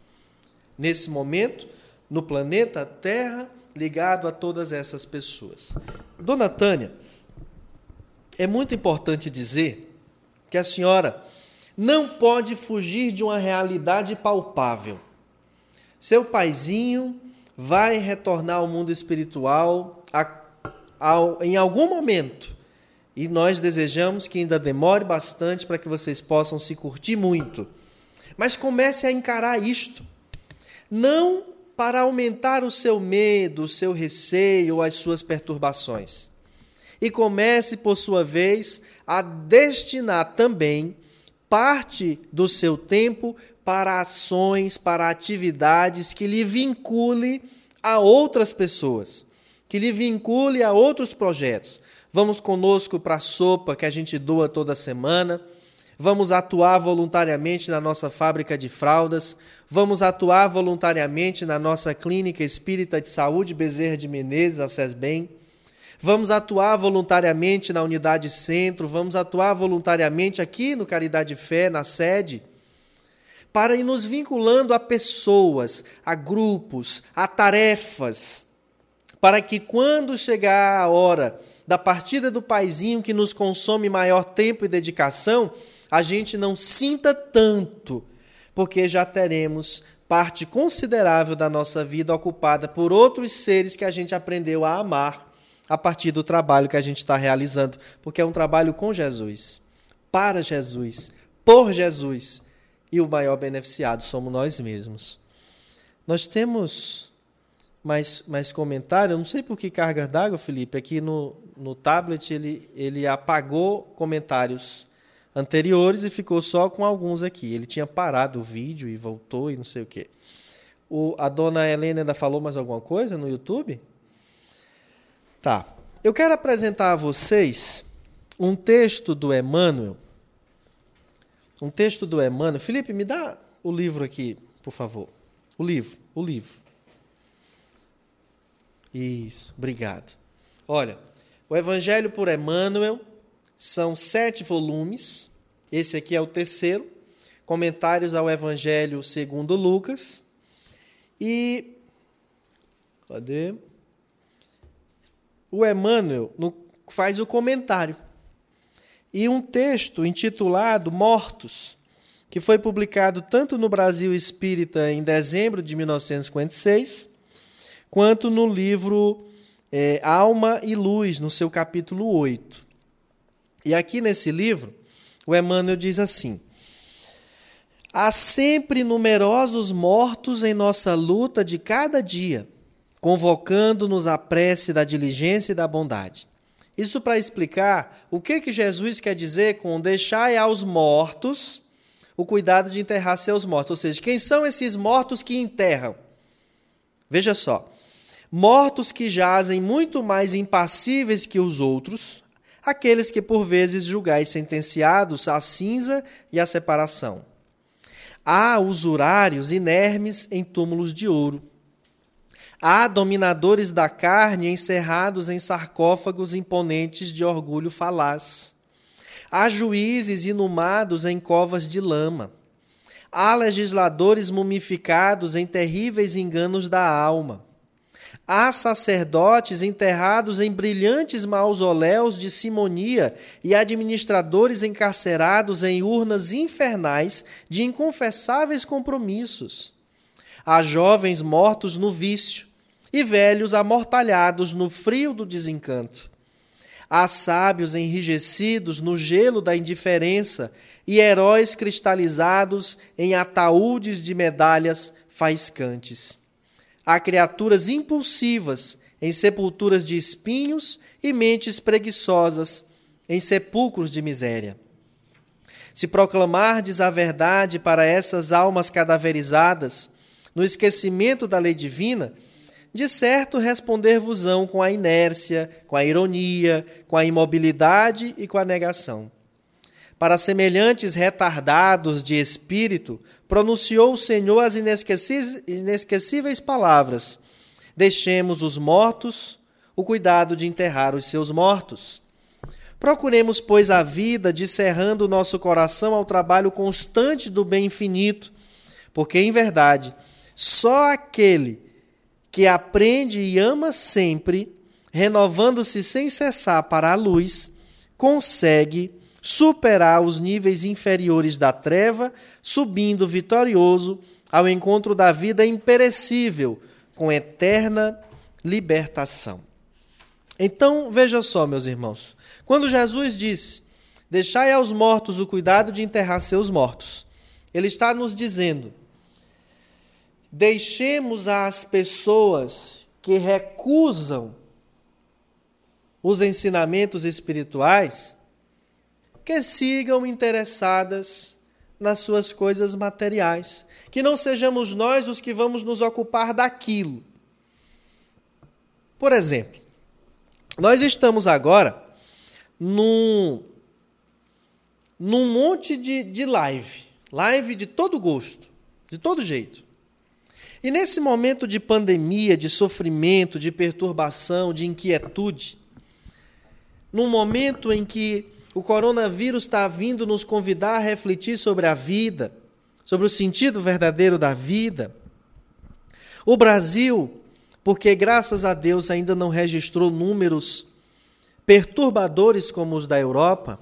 Speaker 1: Nesse momento, no planeta Terra, ligado a todas essas pessoas. Dona Tânia, é muito importante dizer que a senhora não pode fugir de uma realidade palpável. Seu paizinho vai retornar ao mundo espiritual a, em algum momento e nós desejamos que ainda demore bastante para que vocês possam se curtir muito. Mas comece a encarar isto. Não para aumentar o seu medo, o seu receio as suas perturbações. E comece, por sua vez, a destinar também parte do seu tempo para ações, para atividades que lhe vincule a outras pessoas, que lhe vincule a outros projetos. Vamos conosco para a sopa que a gente doa toda semana. Vamos atuar voluntariamente na nossa fábrica de fraldas. Vamos atuar voluntariamente na nossa clínica espírita de saúde Bezerra de Menezes, a SESBEM. Vamos atuar voluntariamente na unidade centro. Vamos atuar voluntariamente aqui no Caridade Fé, na sede. Para ir nos vinculando a pessoas, a grupos, a tarefas. Para que quando chegar a hora da partida do paizinho que nos consome maior tempo e dedicação, a gente não sinta tanto, porque já teremos parte considerável da nossa vida ocupada por outros seres que a gente aprendeu a amar a partir do trabalho que a gente está realizando, porque é um trabalho com Jesus, para Jesus, por Jesus, e o maior beneficiado somos nós mesmos. Nós temos mais, mais comentário. Eu não sei por que carga d'água, Felipe. Aqui no, no tablet ele, ele apagou comentários anteriores e ficou só com alguns aqui. Ele tinha parado o vídeo e voltou e não sei o quê. O, a dona Helena ainda falou mais alguma coisa no YouTube? Tá. Eu quero apresentar a vocês um texto do Emmanuel. Um texto do Emmanuel. Felipe, me dá o livro aqui, por favor. O livro, o livro. Isso, obrigado. Olha, o Evangelho por Emmanuel são sete volumes. Esse aqui é o terceiro. Comentários ao Evangelho segundo Lucas. E. Cadê? O Emmanuel faz o comentário. E um texto intitulado Mortos, que foi publicado tanto no Brasil Espírita em dezembro de 1956 quanto no livro é, Alma e Luz, no seu capítulo 8. E aqui nesse livro, o Emmanuel diz assim: Há sempre numerosos mortos em nossa luta de cada dia, convocando-nos à prece da diligência e da bondade. Isso para explicar o que, que Jesus quer dizer com deixai aos mortos o cuidado de enterrar seus mortos. Ou seja, quem são esses mortos que enterram? Veja só. Mortos que jazem muito mais impassíveis que os outros, aqueles que por vezes julgais sentenciados à cinza e à separação. Há usurários inermes em túmulos de ouro. Há dominadores da carne encerrados em sarcófagos imponentes de orgulho falaz. Há juízes inumados em covas de lama. Há legisladores mumificados em terríveis enganos da alma. Há sacerdotes enterrados em brilhantes mausoléus de simonia e administradores encarcerados em urnas infernais de inconfessáveis compromissos. Há jovens mortos no vício e velhos amortalhados no frio do desencanto. Há sábios enrijecidos no gelo da indiferença e heróis cristalizados em ataúdes de medalhas faiscantes. Há criaturas impulsivas em sepulturas de espinhos e mentes preguiçosas em sepulcros de miséria. Se proclamardes a verdade para essas almas cadaverizadas, no esquecimento da lei divina, de certo responder-vos-ão com a inércia, com a ironia, com a imobilidade e com a negação. Para semelhantes retardados de espírito, pronunciou o Senhor as inesquecíveis palavras: Deixemos os mortos o cuidado de enterrar os seus mortos. Procuremos, pois, a vida, discerrando o nosso coração ao trabalho constante do bem infinito, porque, em verdade, só aquele que aprende e ama sempre, renovando-se sem cessar para a luz, consegue superar os níveis inferiores da treva, subindo vitorioso ao encontro da vida imperecível, com eterna libertação. Então, veja só, meus irmãos, quando Jesus disse: Deixai aos mortos o cuidado de enterrar seus mortos, ele está nos dizendo: deixemos as pessoas que recusam os ensinamentos espirituais que sigam interessadas nas suas coisas materiais. Que não sejamos nós os que vamos nos ocupar daquilo. Por exemplo, nós estamos agora num, num monte de, de live. Live de todo gosto, de todo jeito. E nesse momento de pandemia, de sofrimento, de perturbação, de inquietude, num momento em que o coronavírus está vindo nos convidar a refletir sobre a vida, sobre o sentido verdadeiro da vida. O Brasil, porque graças a Deus ainda não registrou números perturbadores como os da Europa,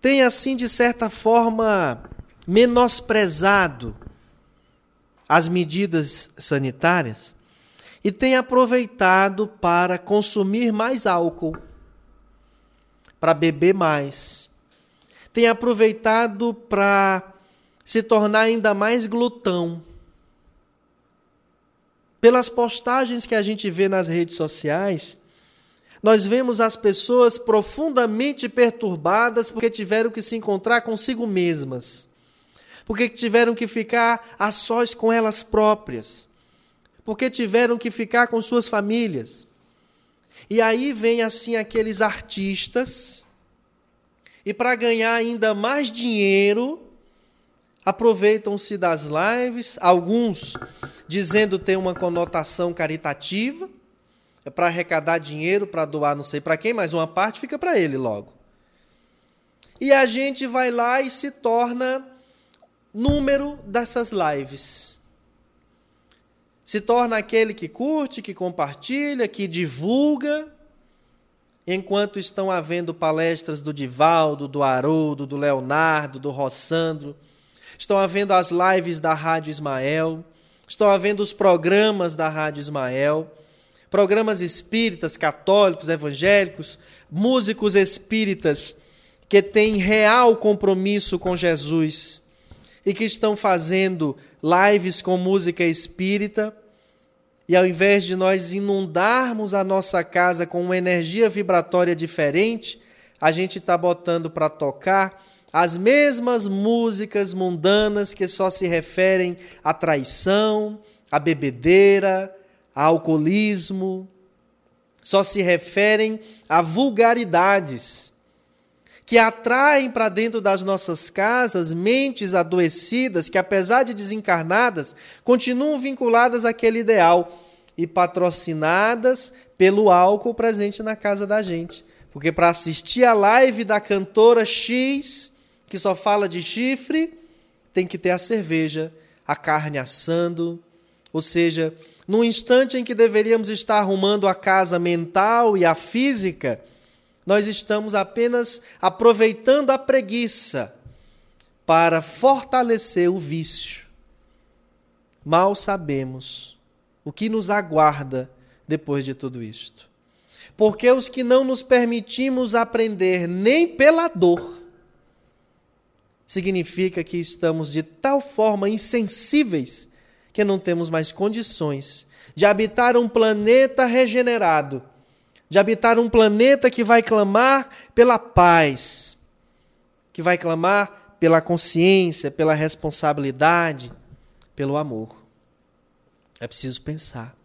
Speaker 1: tem assim de certa forma menosprezado as medidas sanitárias e tem aproveitado para consumir mais álcool para beber mais. Tem aproveitado para se tornar ainda mais glutão. Pelas postagens que a gente vê nas redes sociais, nós vemos as pessoas profundamente perturbadas porque tiveram que se encontrar consigo mesmas, porque tiveram que ficar a sós com elas próprias, porque tiveram que ficar com suas famílias. E aí vem assim aqueles artistas, e para ganhar ainda mais dinheiro, aproveitam-se das lives, alguns dizendo ter uma conotação caritativa, é para arrecadar dinheiro, para doar não sei para quem, mas uma parte fica para ele logo. E a gente vai lá e se torna número dessas lives. Se torna aquele que curte, que compartilha, que divulga, enquanto estão havendo palestras do Divaldo, do Haroldo, do Leonardo, do Rossandro, estão havendo as lives da Rádio Ismael, estão havendo os programas da Rádio Ismael, programas espíritas, católicos, evangélicos, músicos espíritas que têm real compromisso com Jesus e que estão fazendo lives com música espírita. E ao invés de nós inundarmos a nossa casa com uma energia vibratória diferente, a gente está botando para tocar as mesmas músicas mundanas que só se referem à traição, à bebedeira, ao alcoolismo, só se referem a vulgaridades que atraem para dentro das nossas casas mentes adoecidas que, apesar de desencarnadas, continuam vinculadas àquele ideal e patrocinadas pelo álcool presente na casa da gente. Porque para assistir a live da cantora X, que só fala de chifre, tem que ter a cerveja, a carne assando, ou seja, no instante em que deveríamos estar arrumando a casa mental e a física, nós estamos apenas aproveitando a preguiça para fortalecer o vício. Mal sabemos o que nos aguarda depois de tudo isto. Porque os que não nos permitimos aprender nem pela dor, significa que estamos de tal forma insensíveis que não temos mais condições de habitar um planeta regenerado, de habitar um planeta que vai clamar pela paz, que vai clamar pela consciência, pela responsabilidade, pelo amor. É preciso pensar.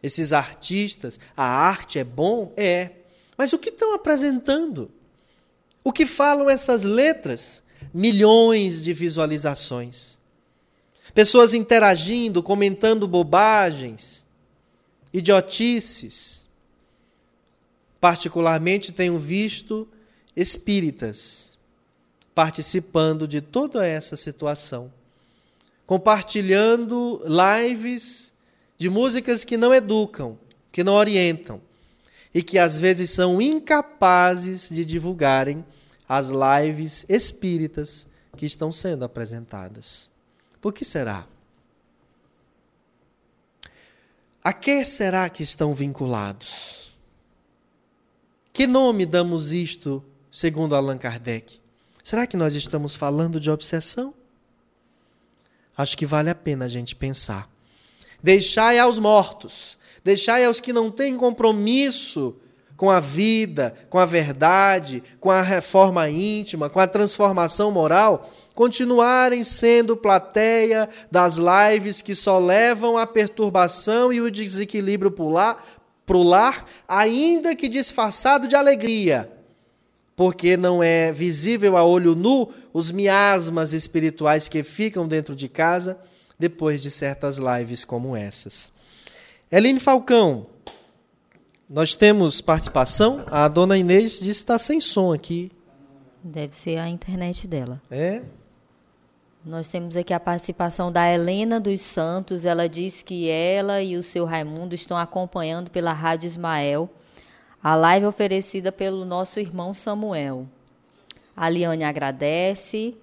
Speaker 1: Esses artistas, a arte é bom? É. Mas o que estão apresentando? O que falam essas letras? Milhões de visualizações pessoas interagindo, comentando bobagens, idiotices. Particularmente tenho visto espíritas participando de toda essa situação, compartilhando lives de músicas que não educam, que não orientam e que às vezes são incapazes de divulgarem as lives espíritas que estão sendo apresentadas. Por que será? A que será que estão vinculados? Que nome damos isto, segundo Allan Kardec? Será que nós estamos falando de obsessão? Acho que vale a pena a gente pensar. Deixai aos mortos, deixai aos que não têm compromisso com a vida, com a verdade, com a reforma íntima, com a transformação moral, continuarem sendo plateia das lives que só levam a perturbação e o desequilíbrio para o lar, ainda que disfarçado de alegria, porque não é visível a olho nu os miasmas espirituais que ficam dentro de casa depois de certas lives como essas. Eline Falcão, nós temos participação. A dona Inês disse que está sem som aqui.
Speaker 2: Deve ser a internet dela.
Speaker 1: É?
Speaker 2: Nós temos aqui a participação da Helena dos Santos. Ela diz que ela e o seu Raimundo estão acompanhando pela Rádio Ismael a live oferecida pelo nosso irmão Samuel. A Liane agradece.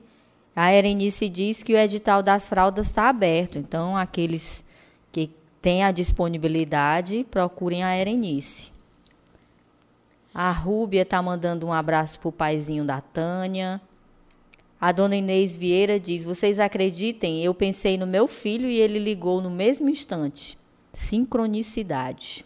Speaker 2: A Erenice diz que o edital das fraldas está aberto. Então, aqueles que têm a disponibilidade, procurem a Erenice. A Rúbia está mandando um abraço para o paizinho da Tânia. A dona Inês Vieira diz: Vocês acreditem, eu pensei no meu filho e ele ligou no mesmo instante. Sincronicidade.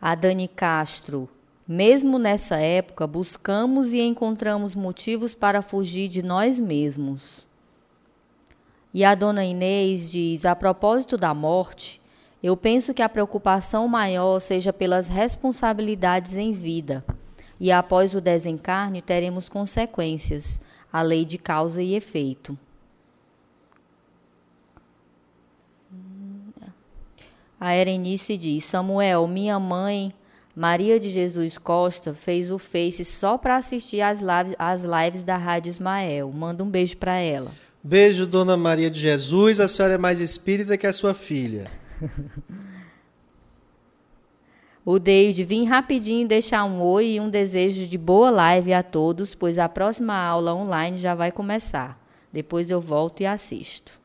Speaker 2: A Dani Castro: Mesmo nessa época, buscamos e encontramos motivos para fugir de nós mesmos. E a dona Inês diz: A propósito da morte, eu penso que a preocupação maior seja pelas responsabilidades em vida e após o desencarne teremos consequências, a lei de causa e efeito. A Erenice diz: Samuel, minha mãe, Maria de Jesus Costa, fez o Face só para assistir às lives, às lives da Rádio Ismael. Manda um beijo para ela.
Speaker 1: Beijo, dona Maria de Jesus. A senhora é mais espírita que a sua filha.
Speaker 2: O Deide, vim rapidinho deixar um oi e um desejo de boa live a todos, pois a próxima aula online já vai começar. Depois eu volto e assisto.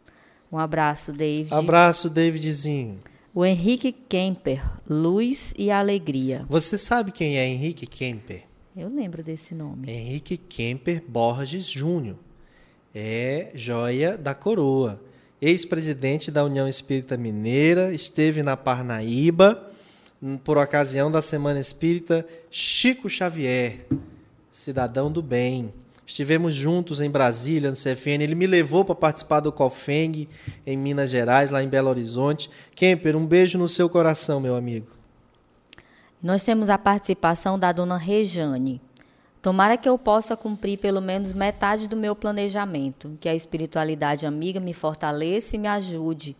Speaker 2: Um abraço, David.
Speaker 1: Abraço, Davidzinho.
Speaker 2: O Henrique Kemper, Luz e Alegria.
Speaker 1: Você sabe quem é Henrique Kemper?
Speaker 2: Eu lembro desse nome.
Speaker 1: Henrique Kemper Borges Júnior. É joia da coroa. Ex-presidente da União Espírita Mineira, esteve na Parnaíba por ocasião da Semana Espírita Chico Xavier, cidadão do bem. Estivemos juntos em Brasília, no CFN. Ele me levou para participar do COFENG em Minas Gerais, lá em Belo Horizonte. Kemper, um beijo no seu coração, meu amigo.
Speaker 2: Nós temos a participação da dona Rejane. Tomara que eu possa cumprir pelo menos metade do meu planejamento, que a espiritualidade amiga me fortaleça e me ajude,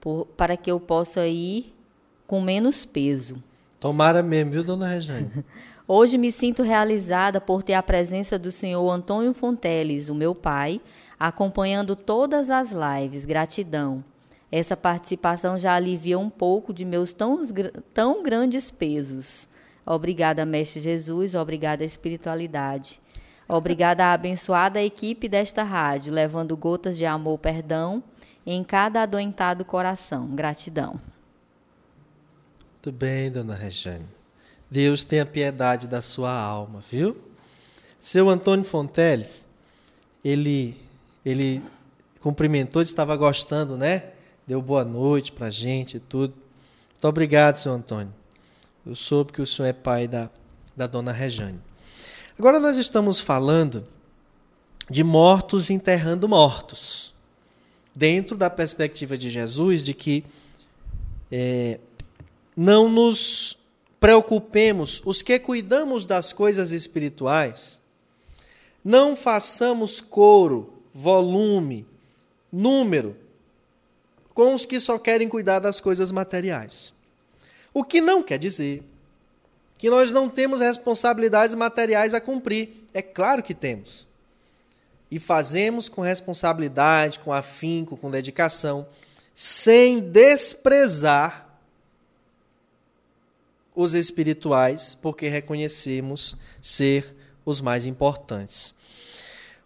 Speaker 2: por, para que eu possa ir com menos peso.
Speaker 1: Tomara mesmo, viu, dona Rejane?
Speaker 2: Hoje me sinto realizada por ter a presença do senhor Antônio Fonteles, o meu pai, acompanhando todas as lives. Gratidão. Essa participação já alivia um pouco de meus tão, tão grandes pesos. Obrigada, Mestre Jesus, obrigada, espiritualidade. Obrigada à abençoada equipe desta rádio, levando gotas de amor, perdão em cada adoentado coração. Gratidão.
Speaker 1: Muito bem, dona Rejane. Deus tenha piedade da sua alma, viu? Seu Antônio Fonteles, ele, ele cumprimentou, estava gostando, né? Deu boa noite para a gente e tudo. Muito obrigado, seu Antônio. Eu soube que o senhor é pai da, da dona Rejane. Agora nós estamos falando de mortos enterrando mortos. Dentro da perspectiva de Jesus, de que é, não nos preocupemos, os que cuidamos das coisas espirituais, não façamos coro, volume, número com os que só querem cuidar das coisas materiais. O que não quer dizer que nós não temos responsabilidades materiais a cumprir. É claro que temos. E fazemos com responsabilidade, com afinco, com dedicação, sem desprezar os espirituais, porque reconhecemos ser os mais importantes.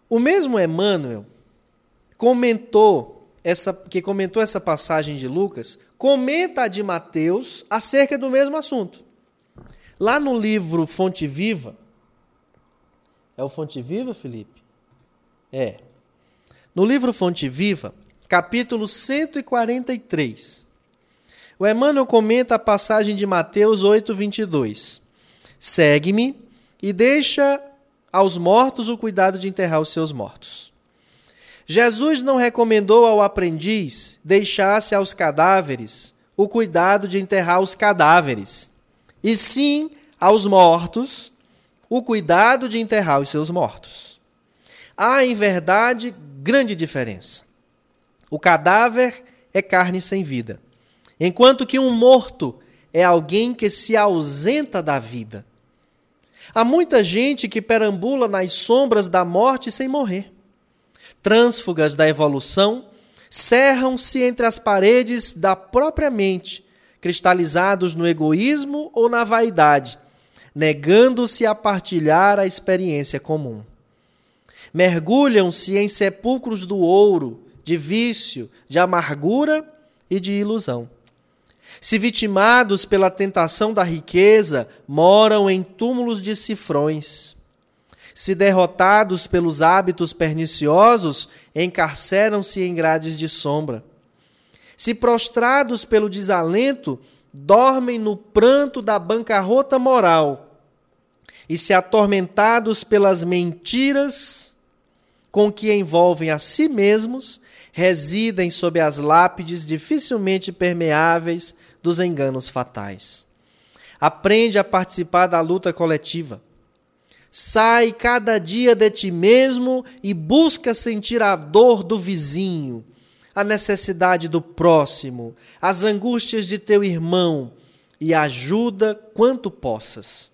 Speaker 1: O mesmo Emmanuel comentou essa que comentou essa passagem de Lucas, comenta a de Mateus acerca do mesmo assunto. Lá no livro Fonte Viva, é o Fonte Viva, Felipe? É. No livro Fonte Viva, capítulo 143, o Emmanuel comenta a passagem de Mateus 8, 22. Segue-me e deixa aos mortos o cuidado de enterrar os seus mortos. Jesus não recomendou ao aprendiz deixasse aos cadáveres o cuidado de enterrar os cadáveres, e sim aos mortos o cuidado de enterrar os seus mortos. Há, em verdade, grande diferença. O cadáver é carne sem vida enquanto que um morto é alguém que se ausenta da vida. Há muita gente que perambula nas sombras da morte sem morrer. Trânsfugas da evolução cerram-se entre as paredes da própria mente, cristalizados no egoísmo ou na vaidade, negando-se a partilhar a experiência comum. Mergulham-se em sepulcros do ouro, de vício, de amargura e de ilusão. Se vitimados pela tentação da riqueza, moram em túmulos de cifrões. Se derrotados pelos hábitos perniciosos, encarceram-se em grades de sombra. Se prostrados pelo desalento, dormem no pranto da bancarrota moral. E se atormentados pelas mentiras com que envolvem a si mesmos, residem sob as lápides dificilmente permeáveis dos enganos fatais. Aprende a participar da luta coletiva. Sai cada dia de ti mesmo e busca sentir a dor do vizinho, a necessidade do próximo, as angústias de teu irmão e ajuda quanto possas.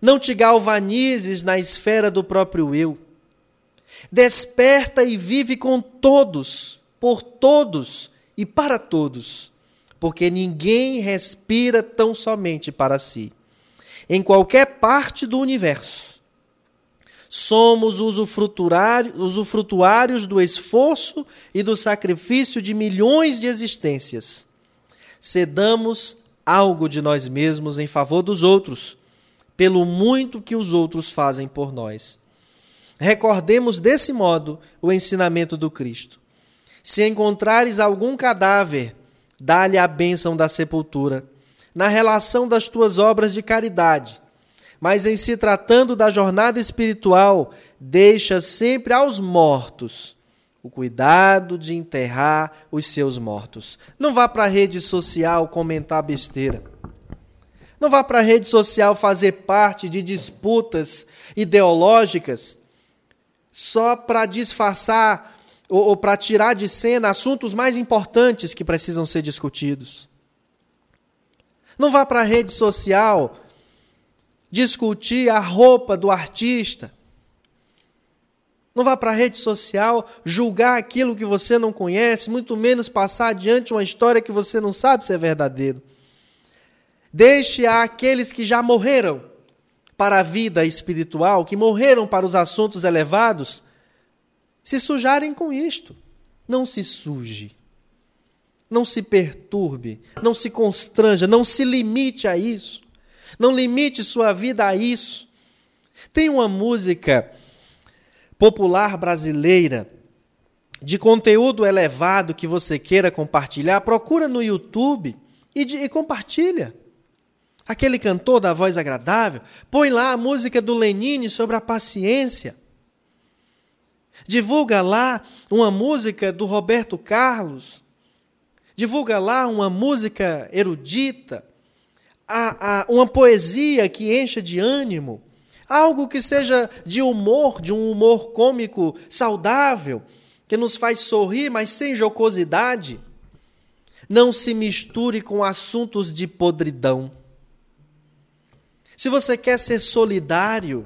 Speaker 1: Não te galvanizes na esfera do próprio eu Desperta e vive com todos, por todos e para todos, porque ninguém respira tão somente para si. Em qualquer parte do universo, somos usufrutuários do esforço e do sacrifício de milhões de existências. Cedamos algo de nós mesmos em favor dos outros pelo muito que os outros fazem por nós. Recordemos desse modo o ensinamento do Cristo. Se encontrares algum cadáver, dá-lhe a bênção da sepultura, na relação das tuas obras de caridade. Mas em se tratando da jornada espiritual, deixa sempre aos mortos o cuidado de enterrar os seus mortos. Não vá para a rede social comentar besteira. Não vá para a rede social fazer parte de disputas ideológicas só para disfarçar ou, ou para tirar de cena assuntos mais importantes que precisam ser discutidos. Não vá para a rede social discutir a roupa do artista. Não vá para a rede social julgar aquilo que você não conhece, muito menos passar adiante uma história que você não sabe se é verdadeiro. Deixe aqueles que já morreram para a vida espiritual, que morreram para os assuntos elevados, se sujarem com isto. Não se suje. Não se perturbe, não se constranja, não se limite a isso. Não limite sua vida a isso. Tem uma música popular brasileira de conteúdo elevado que você queira compartilhar, procura no YouTube e, de, e compartilha aquele cantor da voz agradável, põe lá a música do Lenine sobre a paciência. Divulga lá uma música do Roberto Carlos. Divulga lá uma música erudita, a, a, uma poesia que encha de ânimo, algo que seja de humor, de um humor cômico saudável, que nos faz sorrir, mas sem jocosidade. Não se misture com assuntos de podridão. Se você quer ser solidário,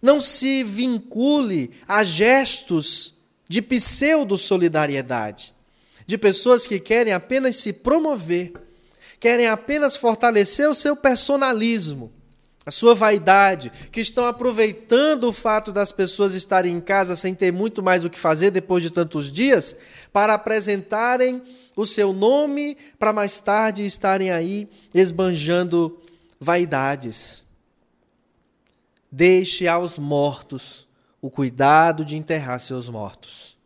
Speaker 1: não se vincule a gestos de pseudo-solidariedade, de pessoas que querem apenas se promover, querem apenas fortalecer o seu personalismo, a sua vaidade, que estão aproveitando o fato das pessoas estarem em casa sem ter muito mais o que fazer depois de tantos dias, para apresentarem o seu nome, para mais tarde estarem aí esbanjando vaidades. Deixe aos mortos o cuidado de enterrar seus mortos.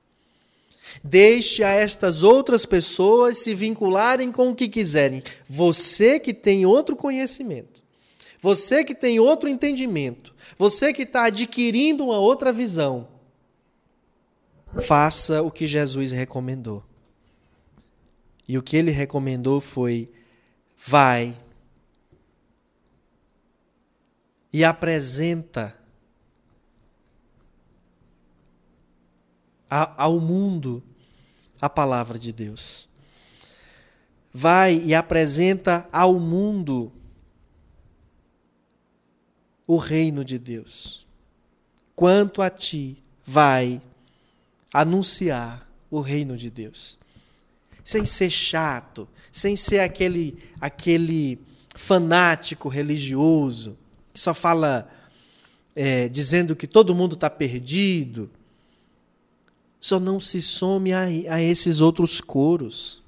Speaker 1: Deixe a estas outras pessoas se vincularem com o que quiserem. Você que tem outro conhecimento, você que tem outro entendimento, você que está adquirindo uma outra visão, faça o que Jesus recomendou. E o que ele recomendou foi: vai e apresenta ao mundo a palavra de Deus. Vai e apresenta ao mundo o reino de Deus. Quanto a ti, vai anunciar o reino de Deus. Sem ser chato, sem ser aquele aquele fanático religioso, que só fala é, dizendo que todo mundo está perdido, só não se some a, a esses outros coros.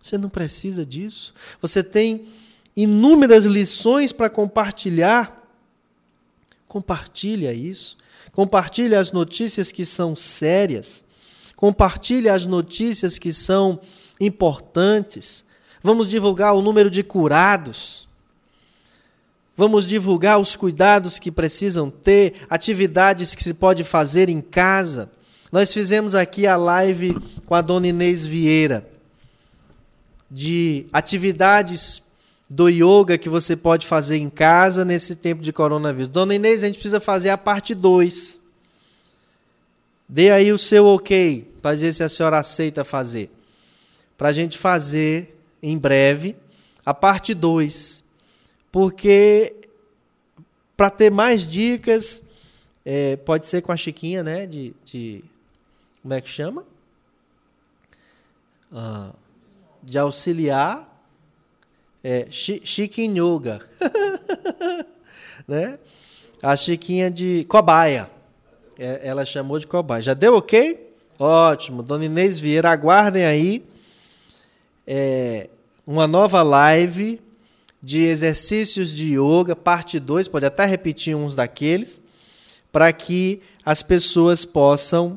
Speaker 1: Você não precisa disso. Você tem inúmeras lições para compartilhar. Compartilha isso. Compartilha as notícias que são sérias. Compartilha as notícias que são importantes. Vamos divulgar o número de curados. Vamos divulgar os cuidados que precisam ter, atividades que se pode fazer em casa. Nós fizemos aqui a live com a dona Inês Vieira de atividades do yoga que você pode fazer em casa nesse tempo de coronavírus. Dona Inês, a gente precisa fazer a parte 2. Dê aí o seu ok, para ver se a senhora aceita fazer. Para a gente fazer em breve a parte 2 porque para ter mais dicas, é, pode ser com a Chiquinha, né? De, de como é que chama? Ah, de auxiliar. É, Yoga. né? A Chiquinha de cobaia. É, ela chamou de cobaia. Já deu ok? Ótimo. Dona Inês Vieira, aguardem aí é, uma nova live de exercícios de yoga, parte 2, pode até repetir uns daqueles, para que as pessoas possam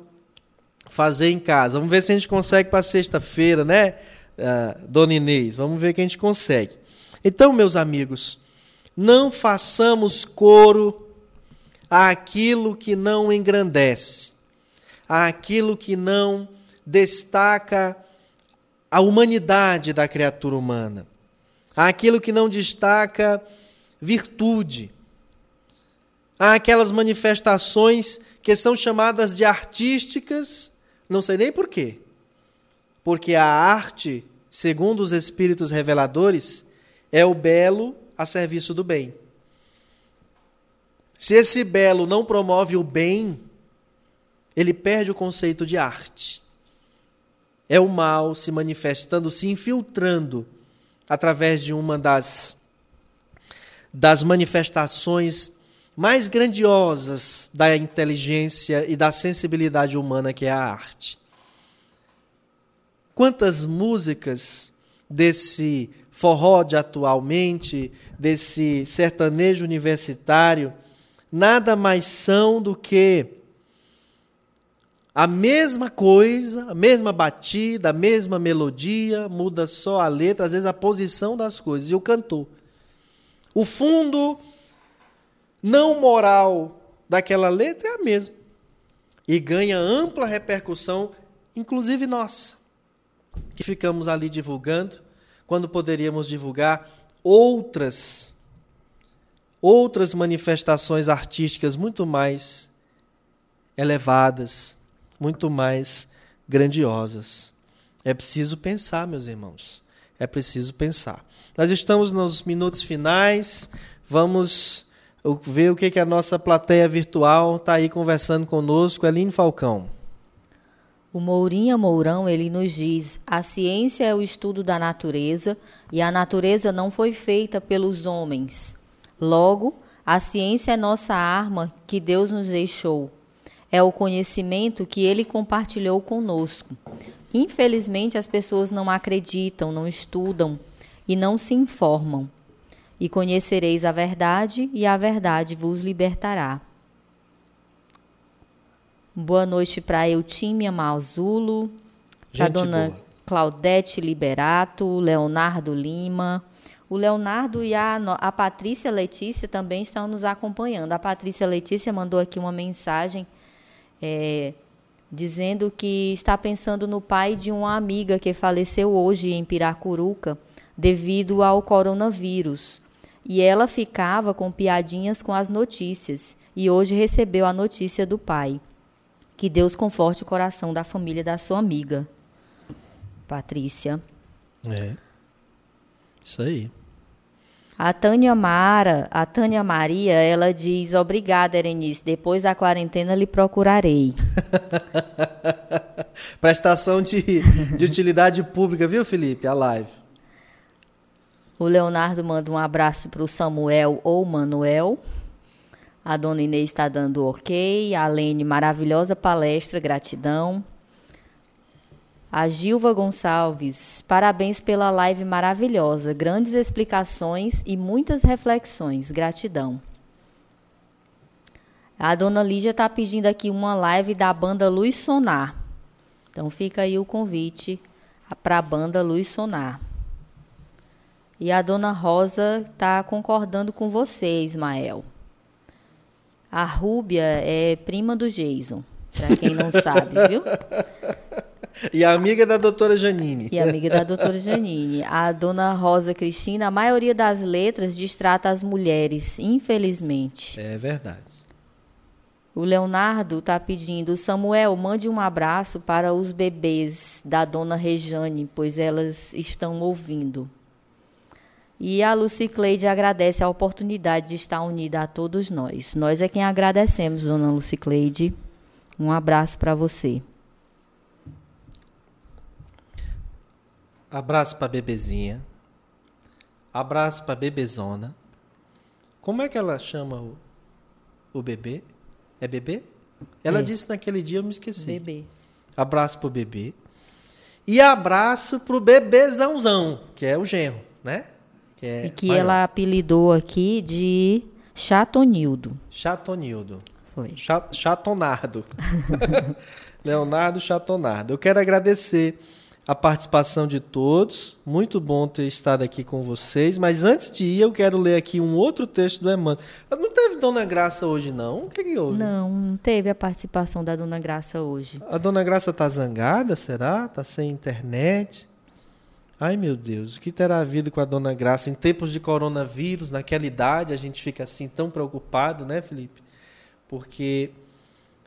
Speaker 1: fazer em casa. Vamos ver se a gente consegue para sexta-feira, né, uh, Dona Inês? Vamos ver que a gente consegue. Então, meus amigos, não façamos coro àquilo que não engrandece, àquilo que não destaca a humanidade da criatura humana, àquilo que não destaca virtude, àquelas manifestações que são chamadas de artísticas, não sei nem por quê. Porque a arte, segundo os espíritos reveladores, é o belo a serviço do bem. Se esse belo não promove o bem, ele perde o conceito de arte. É o mal se manifestando, se infiltrando através de uma das, das manifestações mais grandiosas da inteligência e da sensibilidade humana, que é a arte. Quantas músicas desse forró de atualmente, desse sertanejo universitário, nada mais são do que a mesma coisa, a mesma batida, a mesma melodia, muda só a letra, às vezes a posição das coisas e o cantor. O fundo não moral daquela letra é a mesma. E ganha ampla repercussão, inclusive nossa, que ficamos ali divulgando quando poderíamos divulgar outras outras manifestações artísticas muito mais elevadas, muito mais grandiosas. É preciso pensar, meus irmãos. É preciso pensar. Nós estamos nos minutos finais. Vamos ver o que, que a nossa plateia virtual está aí conversando conosco. Aline Falcão.
Speaker 2: O Mourinha Mourão, ele nos diz: a ciência é o estudo da natureza e a natureza não foi feita pelos homens. Logo, a ciência é nossa arma que Deus nos deixou. É o conhecimento que ele compartilhou conosco. Infelizmente, as pessoas não acreditam, não estudam e não se informam. E conhecereis a verdade, e a verdade vos libertará. Boa noite para Eutímia Malzulo, para dona boa. Claudete Liberato, Leonardo Lima. O Leonardo e a, a Patrícia Letícia também estão nos acompanhando. A Patrícia Letícia mandou aqui uma mensagem é, dizendo que está pensando no pai de uma amiga que faleceu hoje em Piracuruca devido ao coronavírus. E ela ficava com piadinhas com as notícias. E hoje recebeu a notícia do pai. Que Deus conforte o coração da família da sua amiga, Patrícia.
Speaker 1: É. Isso aí.
Speaker 2: A Tânia Mara, a Tânia Maria, ela diz: Obrigada, Erenice. Depois da quarentena lhe procurarei.
Speaker 1: Prestação de, de utilidade pública, viu, Felipe? A live.
Speaker 2: O Leonardo manda um abraço para o Samuel ou Manuel. A dona Inês está dando ok. A Lene, maravilhosa palestra, gratidão. A Gilva Gonçalves, parabéns pela live maravilhosa. Grandes explicações e muitas reflexões. Gratidão. A dona Lígia está pedindo aqui uma live da banda Luz Sonar. Então fica aí o convite para a banda Luz Sonar. E a dona Rosa está concordando com você, Ismael. A Rúbia é prima do Jason, para quem não sabe, viu?
Speaker 1: E a amiga da doutora Janine.
Speaker 2: E amiga da doutora Janine. A dona Rosa Cristina, a maioria das letras distrata as mulheres, infelizmente.
Speaker 1: É verdade.
Speaker 2: O Leonardo está pedindo, Samuel, mande um abraço para os bebês da dona Rejane, pois elas estão ouvindo. E a Lucicleide agradece a oportunidade de estar unida a todos nós. Nós é quem agradecemos, dona Lucicleide. Um abraço para você.
Speaker 1: Abraço para bebezinha. Abraço para bebezona. Como é que ela chama o, o bebê? É bebê? Ela é. disse naquele dia, eu me esqueci.
Speaker 2: Bebê.
Speaker 1: Abraço pro bebê. E abraço pro bebezãozão, que é o genro, né?
Speaker 2: Que é e que maior. ela apelidou aqui de Chatonildo.
Speaker 1: Chatonildo.
Speaker 2: Foi.
Speaker 1: Chatonardo. Leonardo Chatonardo. Eu quero agradecer a participação de todos. Muito bom ter estado aqui com vocês. Mas antes de ir, eu quero ler aqui um outro texto do Emmanuel. Não teve Dona Graça hoje, não? O que, que houve?
Speaker 2: Não, não teve a participação da Dona Graça hoje.
Speaker 1: A Dona Graça está zangada, será? Está sem internet? Ai, meu Deus, o que terá havido com a Dona Graça em tempos de coronavírus, naquela idade, a gente fica assim tão preocupado, né, Felipe? Porque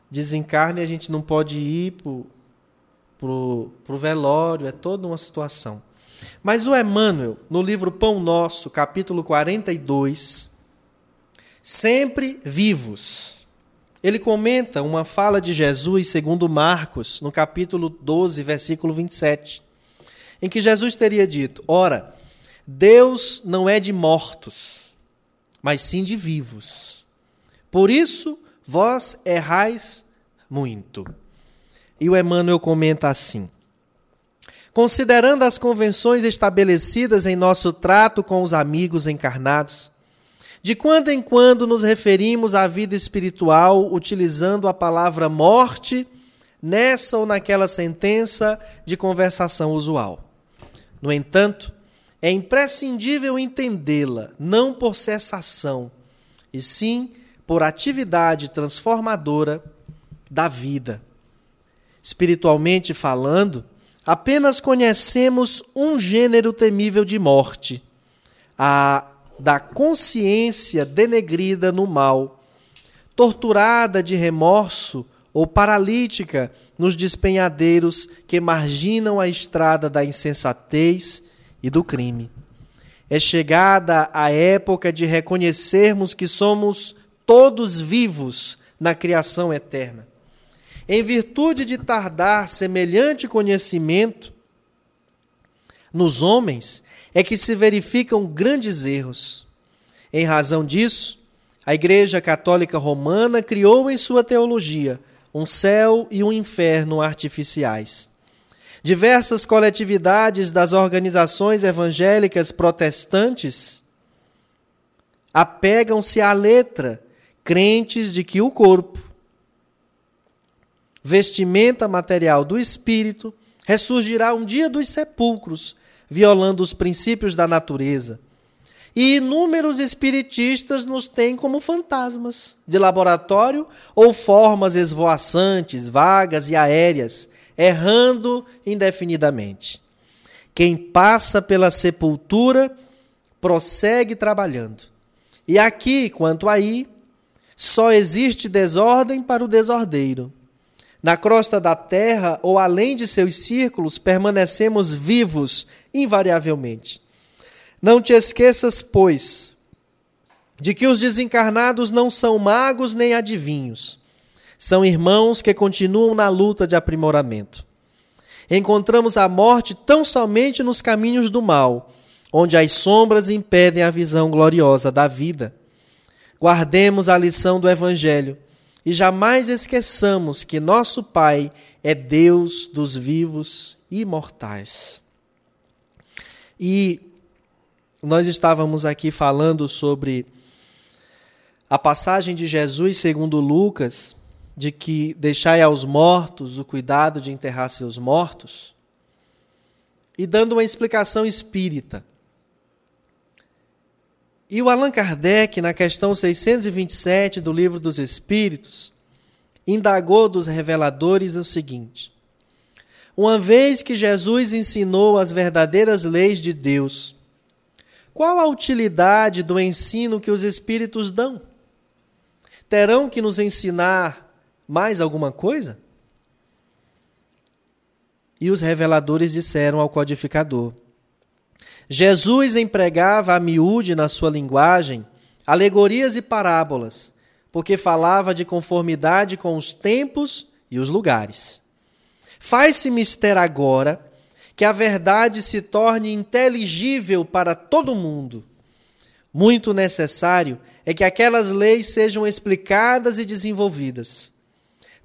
Speaker 1: desencarne a gente não pode ir pro, pro, pro velório, é toda uma situação. Mas o Emmanuel, no livro Pão Nosso, capítulo 42, sempre vivos. Ele comenta uma fala de Jesus segundo Marcos, no capítulo 12, versículo 27, em que Jesus teria dito: Ora, Deus não é de mortos, mas sim de vivos. Por isso vós errais muito. E o Emmanuel comenta assim: Considerando as convenções estabelecidas em nosso trato com os amigos encarnados, de quando em quando nos referimos à vida espiritual utilizando a palavra morte nessa ou naquela sentença de conversação usual. No entanto, é imprescindível entendê-la não por cessação, e sim por atividade transformadora da vida. Espiritualmente falando, apenas conhecemos um gênero temível de morte, a da consciência denegrida no mal, torturada de remorso ou paralítica nos despenhadeiros que marginam a estrada da insensatez e do crime. É chegada a época de reconhecermos que somos todos vivos na criação eterna. Em virtude de tardar semelhante conhecimento nos homens, é que se verificam grandes erros. Em razão disso, a Igreja Católica Romana criou em sua teologia um céu e um inferno artificiais. Diversas coletividades das organizações evangélicas protestantes apegam-se à letra crentes de que o corpo, vestimenta material do espírito, ressurgirá um dia dos sepulcros, violando os princípios da natureza. E inúmeros espiritistas nos têm como fantasmas de laboratório ou formas esvoaçantes, vagas e aéreas, errando indefinidamente. Quem passa pela sepultura prossegue trabalhando. E aqui, quanto aí, só existe desordem para o desordeiro. Na crosta da terra ou além de seus círculos, permanecemos vivos invariavelmente. Não te esqueças, pois, de que os desencarnados não são magos nem adivinhos. São irmãos que continuam na luta de aprimoramento. Encontramos a morte tão somente nos caminhos do mal, onde as sombras impedem a visão gloriosa da vida. Guardemos a lição do Evangelho e jamais esqueçamos que nosso Pai é Deus dos vivos e imortais. E nós estávamos aqui falando sobre a passagem de Jesus segundo Lucas, de que deixai aos mortos o cuidado de enterrar seus mortos, e dando uma explicação espírita. E o Allan Kardec, na questão 627 do Livro dos Espíritos, indagou dos reveladores o seguinte: Uma vez que Jesus ensinou as verdadeiras leis de Deus, qual a utilidade do ensino que os Espíritos dão? Terão que nos ensinar mais alguma coisa? E os reveladores disseram ao codificador: Jesus empregava a miúde na sua linguagem alegorias e parábolas, porque falava de conformidade com os tempos e os lugares. Faz-se mister agora que a verdade se torne inteligível para todo mundo. Muito necessário é que aquelas leis sejam explicadas e desenvolvidas.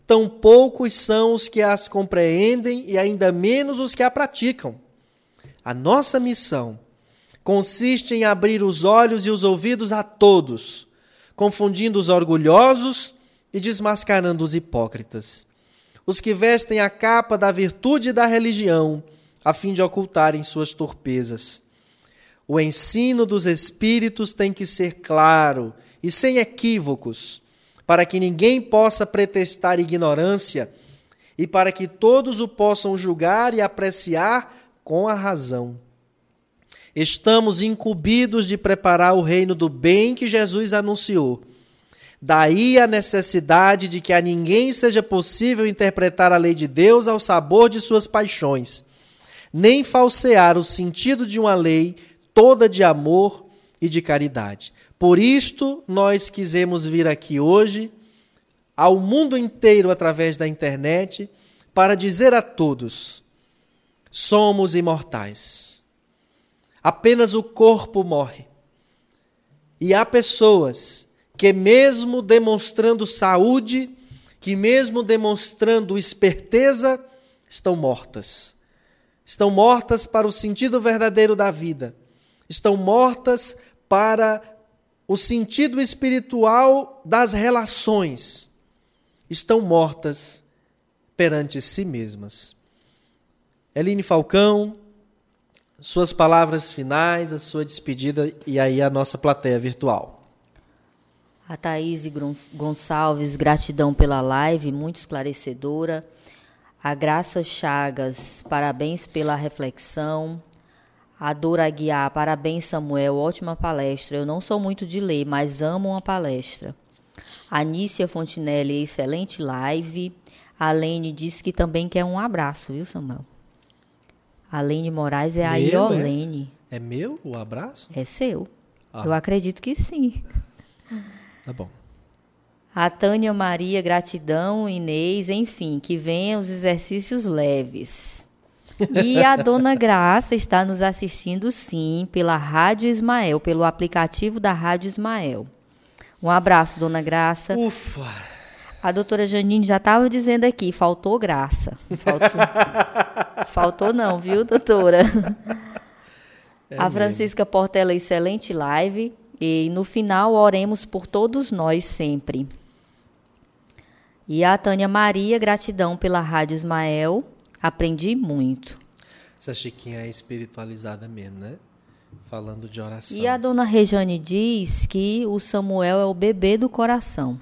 Speaker 1: Tão poucos são os que as compreendem e ainda menos os que a praticam. A nossa missão consiste em abrir os olhos e os ouvidos a todos, confundindo os orgulhosos e desmascarando os hipócritas, os que vestem a capa da virtude e da religião, a fim de ocultarem suas torpezas. O ensino dos Espíritos tem que ser claro e sem equívocos, para que ninguém possa pretextar ignorância e para que todos o possam julgar e apreciar com a razão. Estamos incumbidos de preparar o reino do bem que Jesus anunciou. Daí a necessidade de que a ninguém seja possível interpretar a lei de Deus ao sabor de suas paixões, nem falsear o sentido de uma lei toda de amor e de caridade. Por isto, nós quisemos vir aqui hoje, ao mundo inteiro através da internet, para dizer a todos: somos imortais apenas o corpo morre. E há pessoas que, mesmo demonstrando saúde, que, mesmo demonstrando esperteza, estão mortas. Estão mortas para o sentido verdadeiro da vida. Estão mortas para o sentido espiritual das relações. Estão mortas perante si mesmas. Eline Falcão, suas palavras finais, a sua despedida e aí a nossa plateia virtual.
Speaker 2: A Thaís Gonçalves, gratidão pela live, muito esclarecedora. A Graça Chagas, parabéns pela reflexão. A Dora Aguiar, parabéns Samuel, ótima palestra. Eu não sou muito de ler, mas amo uma palestra. A Nícia Fontinelli, excelente live. A Lene disse que também quer um abraço, viu, Samuel? A Lene Moraes é meu, a Iolene.
Speaker 1: É? é? meu o abraço?
Speaker 2: É seu. Ah. Eu acredito que sim.
Speaker 1: Tá bom.
Speaker 2: A Tânia Maria, gratidão, Inês, enfim, que venham os exercícios leves. E a Dona Graça está nos assistindo, sim, pela Rádio Ismael, pelo aplicativo da Rádio Ismael. Um abraço, Dona Graça.
Speaker 1: Ufa!
Speaker 2: A doutora Janine já estava dizendo aqui, faltou graça. Faltou. Faltou não, viu, doutora? É a Francisca mesmo. Portela, excelente live. E no final, oremos por todos nós sempre. E a Tânia Maria, gratidão pela Rádio Ismael. Aprendi muito.
Speaker 1: Essa Chiquinha é espiritualizada mesmo, né? Falando de oração.
Speaker 2: E a dona Rejane diz que o Samuel é o bebê do coração.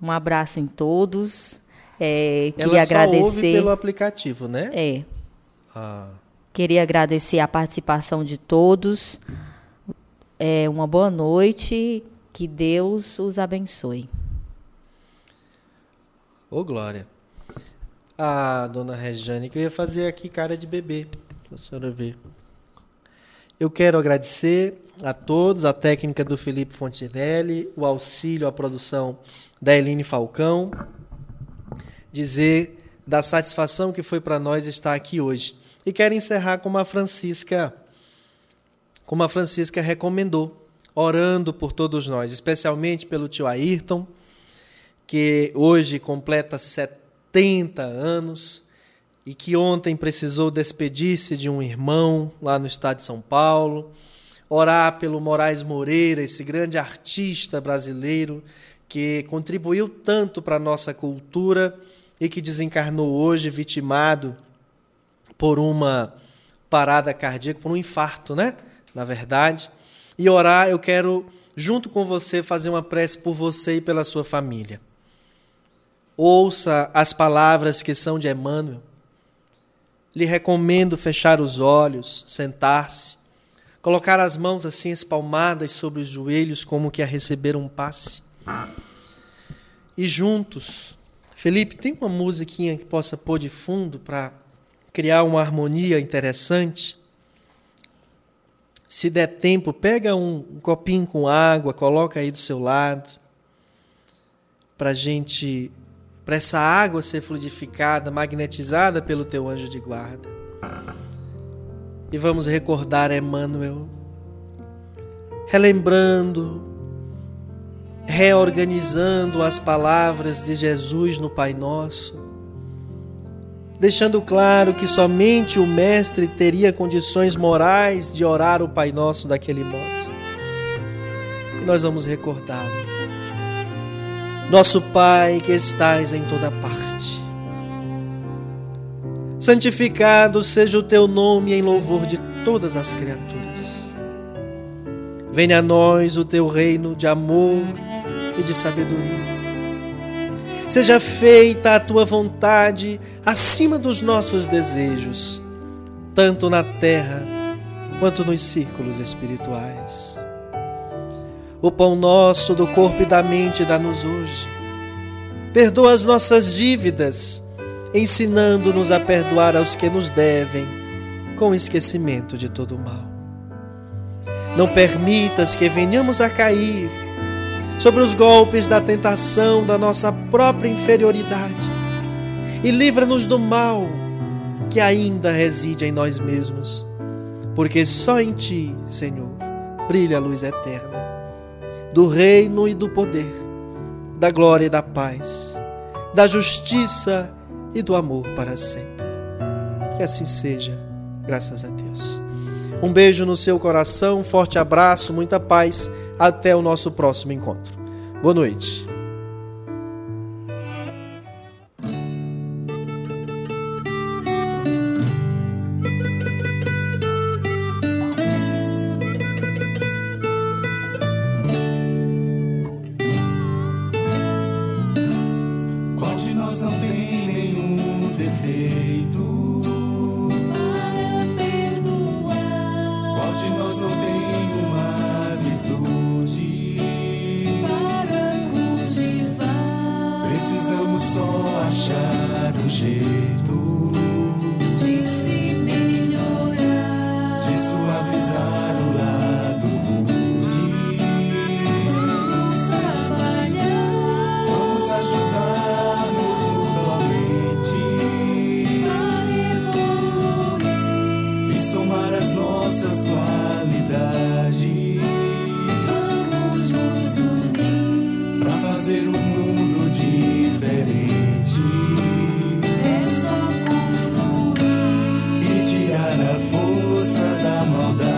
Speaker 2: Um abraço em todos. É, queria Ela só agradecer. ouve
Speaker 1: pelo aplicativo, né?
Speaker 2: É. Ah. Queria agradecer a participação de todos. É, uma boa noite. Que Deus os abençoe.
Speaker 1: Ô, Glória. Ah, dona Rejane, que eu ia fazer aqui cara de bebê. Para a senhora ver. Eu quero agradecer a todos, a técnica do Felipe Fontinelli, o auxílio à produção da Eline Falcão dizer da satisfação que foi para nós estar aqui hoje. E quero encerrar como a Francisca, como a Francisca recomendou, orando por todos nós, especialmente pelo tio Ayrton, que hoje completa 70 anos e que ontem precisou despedir-se de um irmão lá no estado de São Paulo. Orar pelo Moraes Moreira, esse grande artista brasileiro que contribuiu tanto para a nossa cultura e que desencarnou hoje vitimado por uma parada cardíaca, por um infarto, né? Na verdade. E orar, eu quero, junto com você, fazer uma prece por você e pela sua família. Ouça as palavras que são de Emmanuel. Lhe recomendo fechar os olhos, sentar-se, colocar as mãos assim espalmadas sobre os joelhos, como que a receber um passe. E juntos, Felipe, tem uma musiquinha que possa pôr de fundo para criar uma harmonia interessante? Se der tempo, pega um, um copinho com água, coloca aí do seu lado, para gente, para essa água ser fluidificada, magnetizada pelo teu anjo de guarda. E vamos recordar Emmanuel, relembrando reorganizando as palavras de Jesus no Pai Nosso, deixando claro que somente o Mestre teria condições morais de orar o Pai Nosso daquele modo. E nós vamos recordá-lo. Nosso Pai que estais em toda parte. Santificado seja o teu nome em louvor de todas as criaturas. Venha a nós o teu reino de amor e de sabedoria. Seja feita a tua vontade acima dos nossos desejos, tanto na terra quanto nos círculos espirituais. O pão nosso do corpo e da mente dá-nos hoje. Perdoa as nossas dívidas, ensinando-nos a perdoar aos que nos devem, com esquecimento de todo o mal. Não permitas que venhamos a cair sobre os golpes da tentação da nossa própria inferioridade e livra-nos do mal que ainda reside em nós mesmos, porque só em Ti, Senhor, brilha a luz eterna do reino e do poder, da glória e da paz, da justiça e do amor para sempre. Que assim seja, graças a Deus. Um beijo no seu coração, um forte abraço, muita paz. Até o nosso próximo encontro. Boa noite.
Speaker 3: Todos nós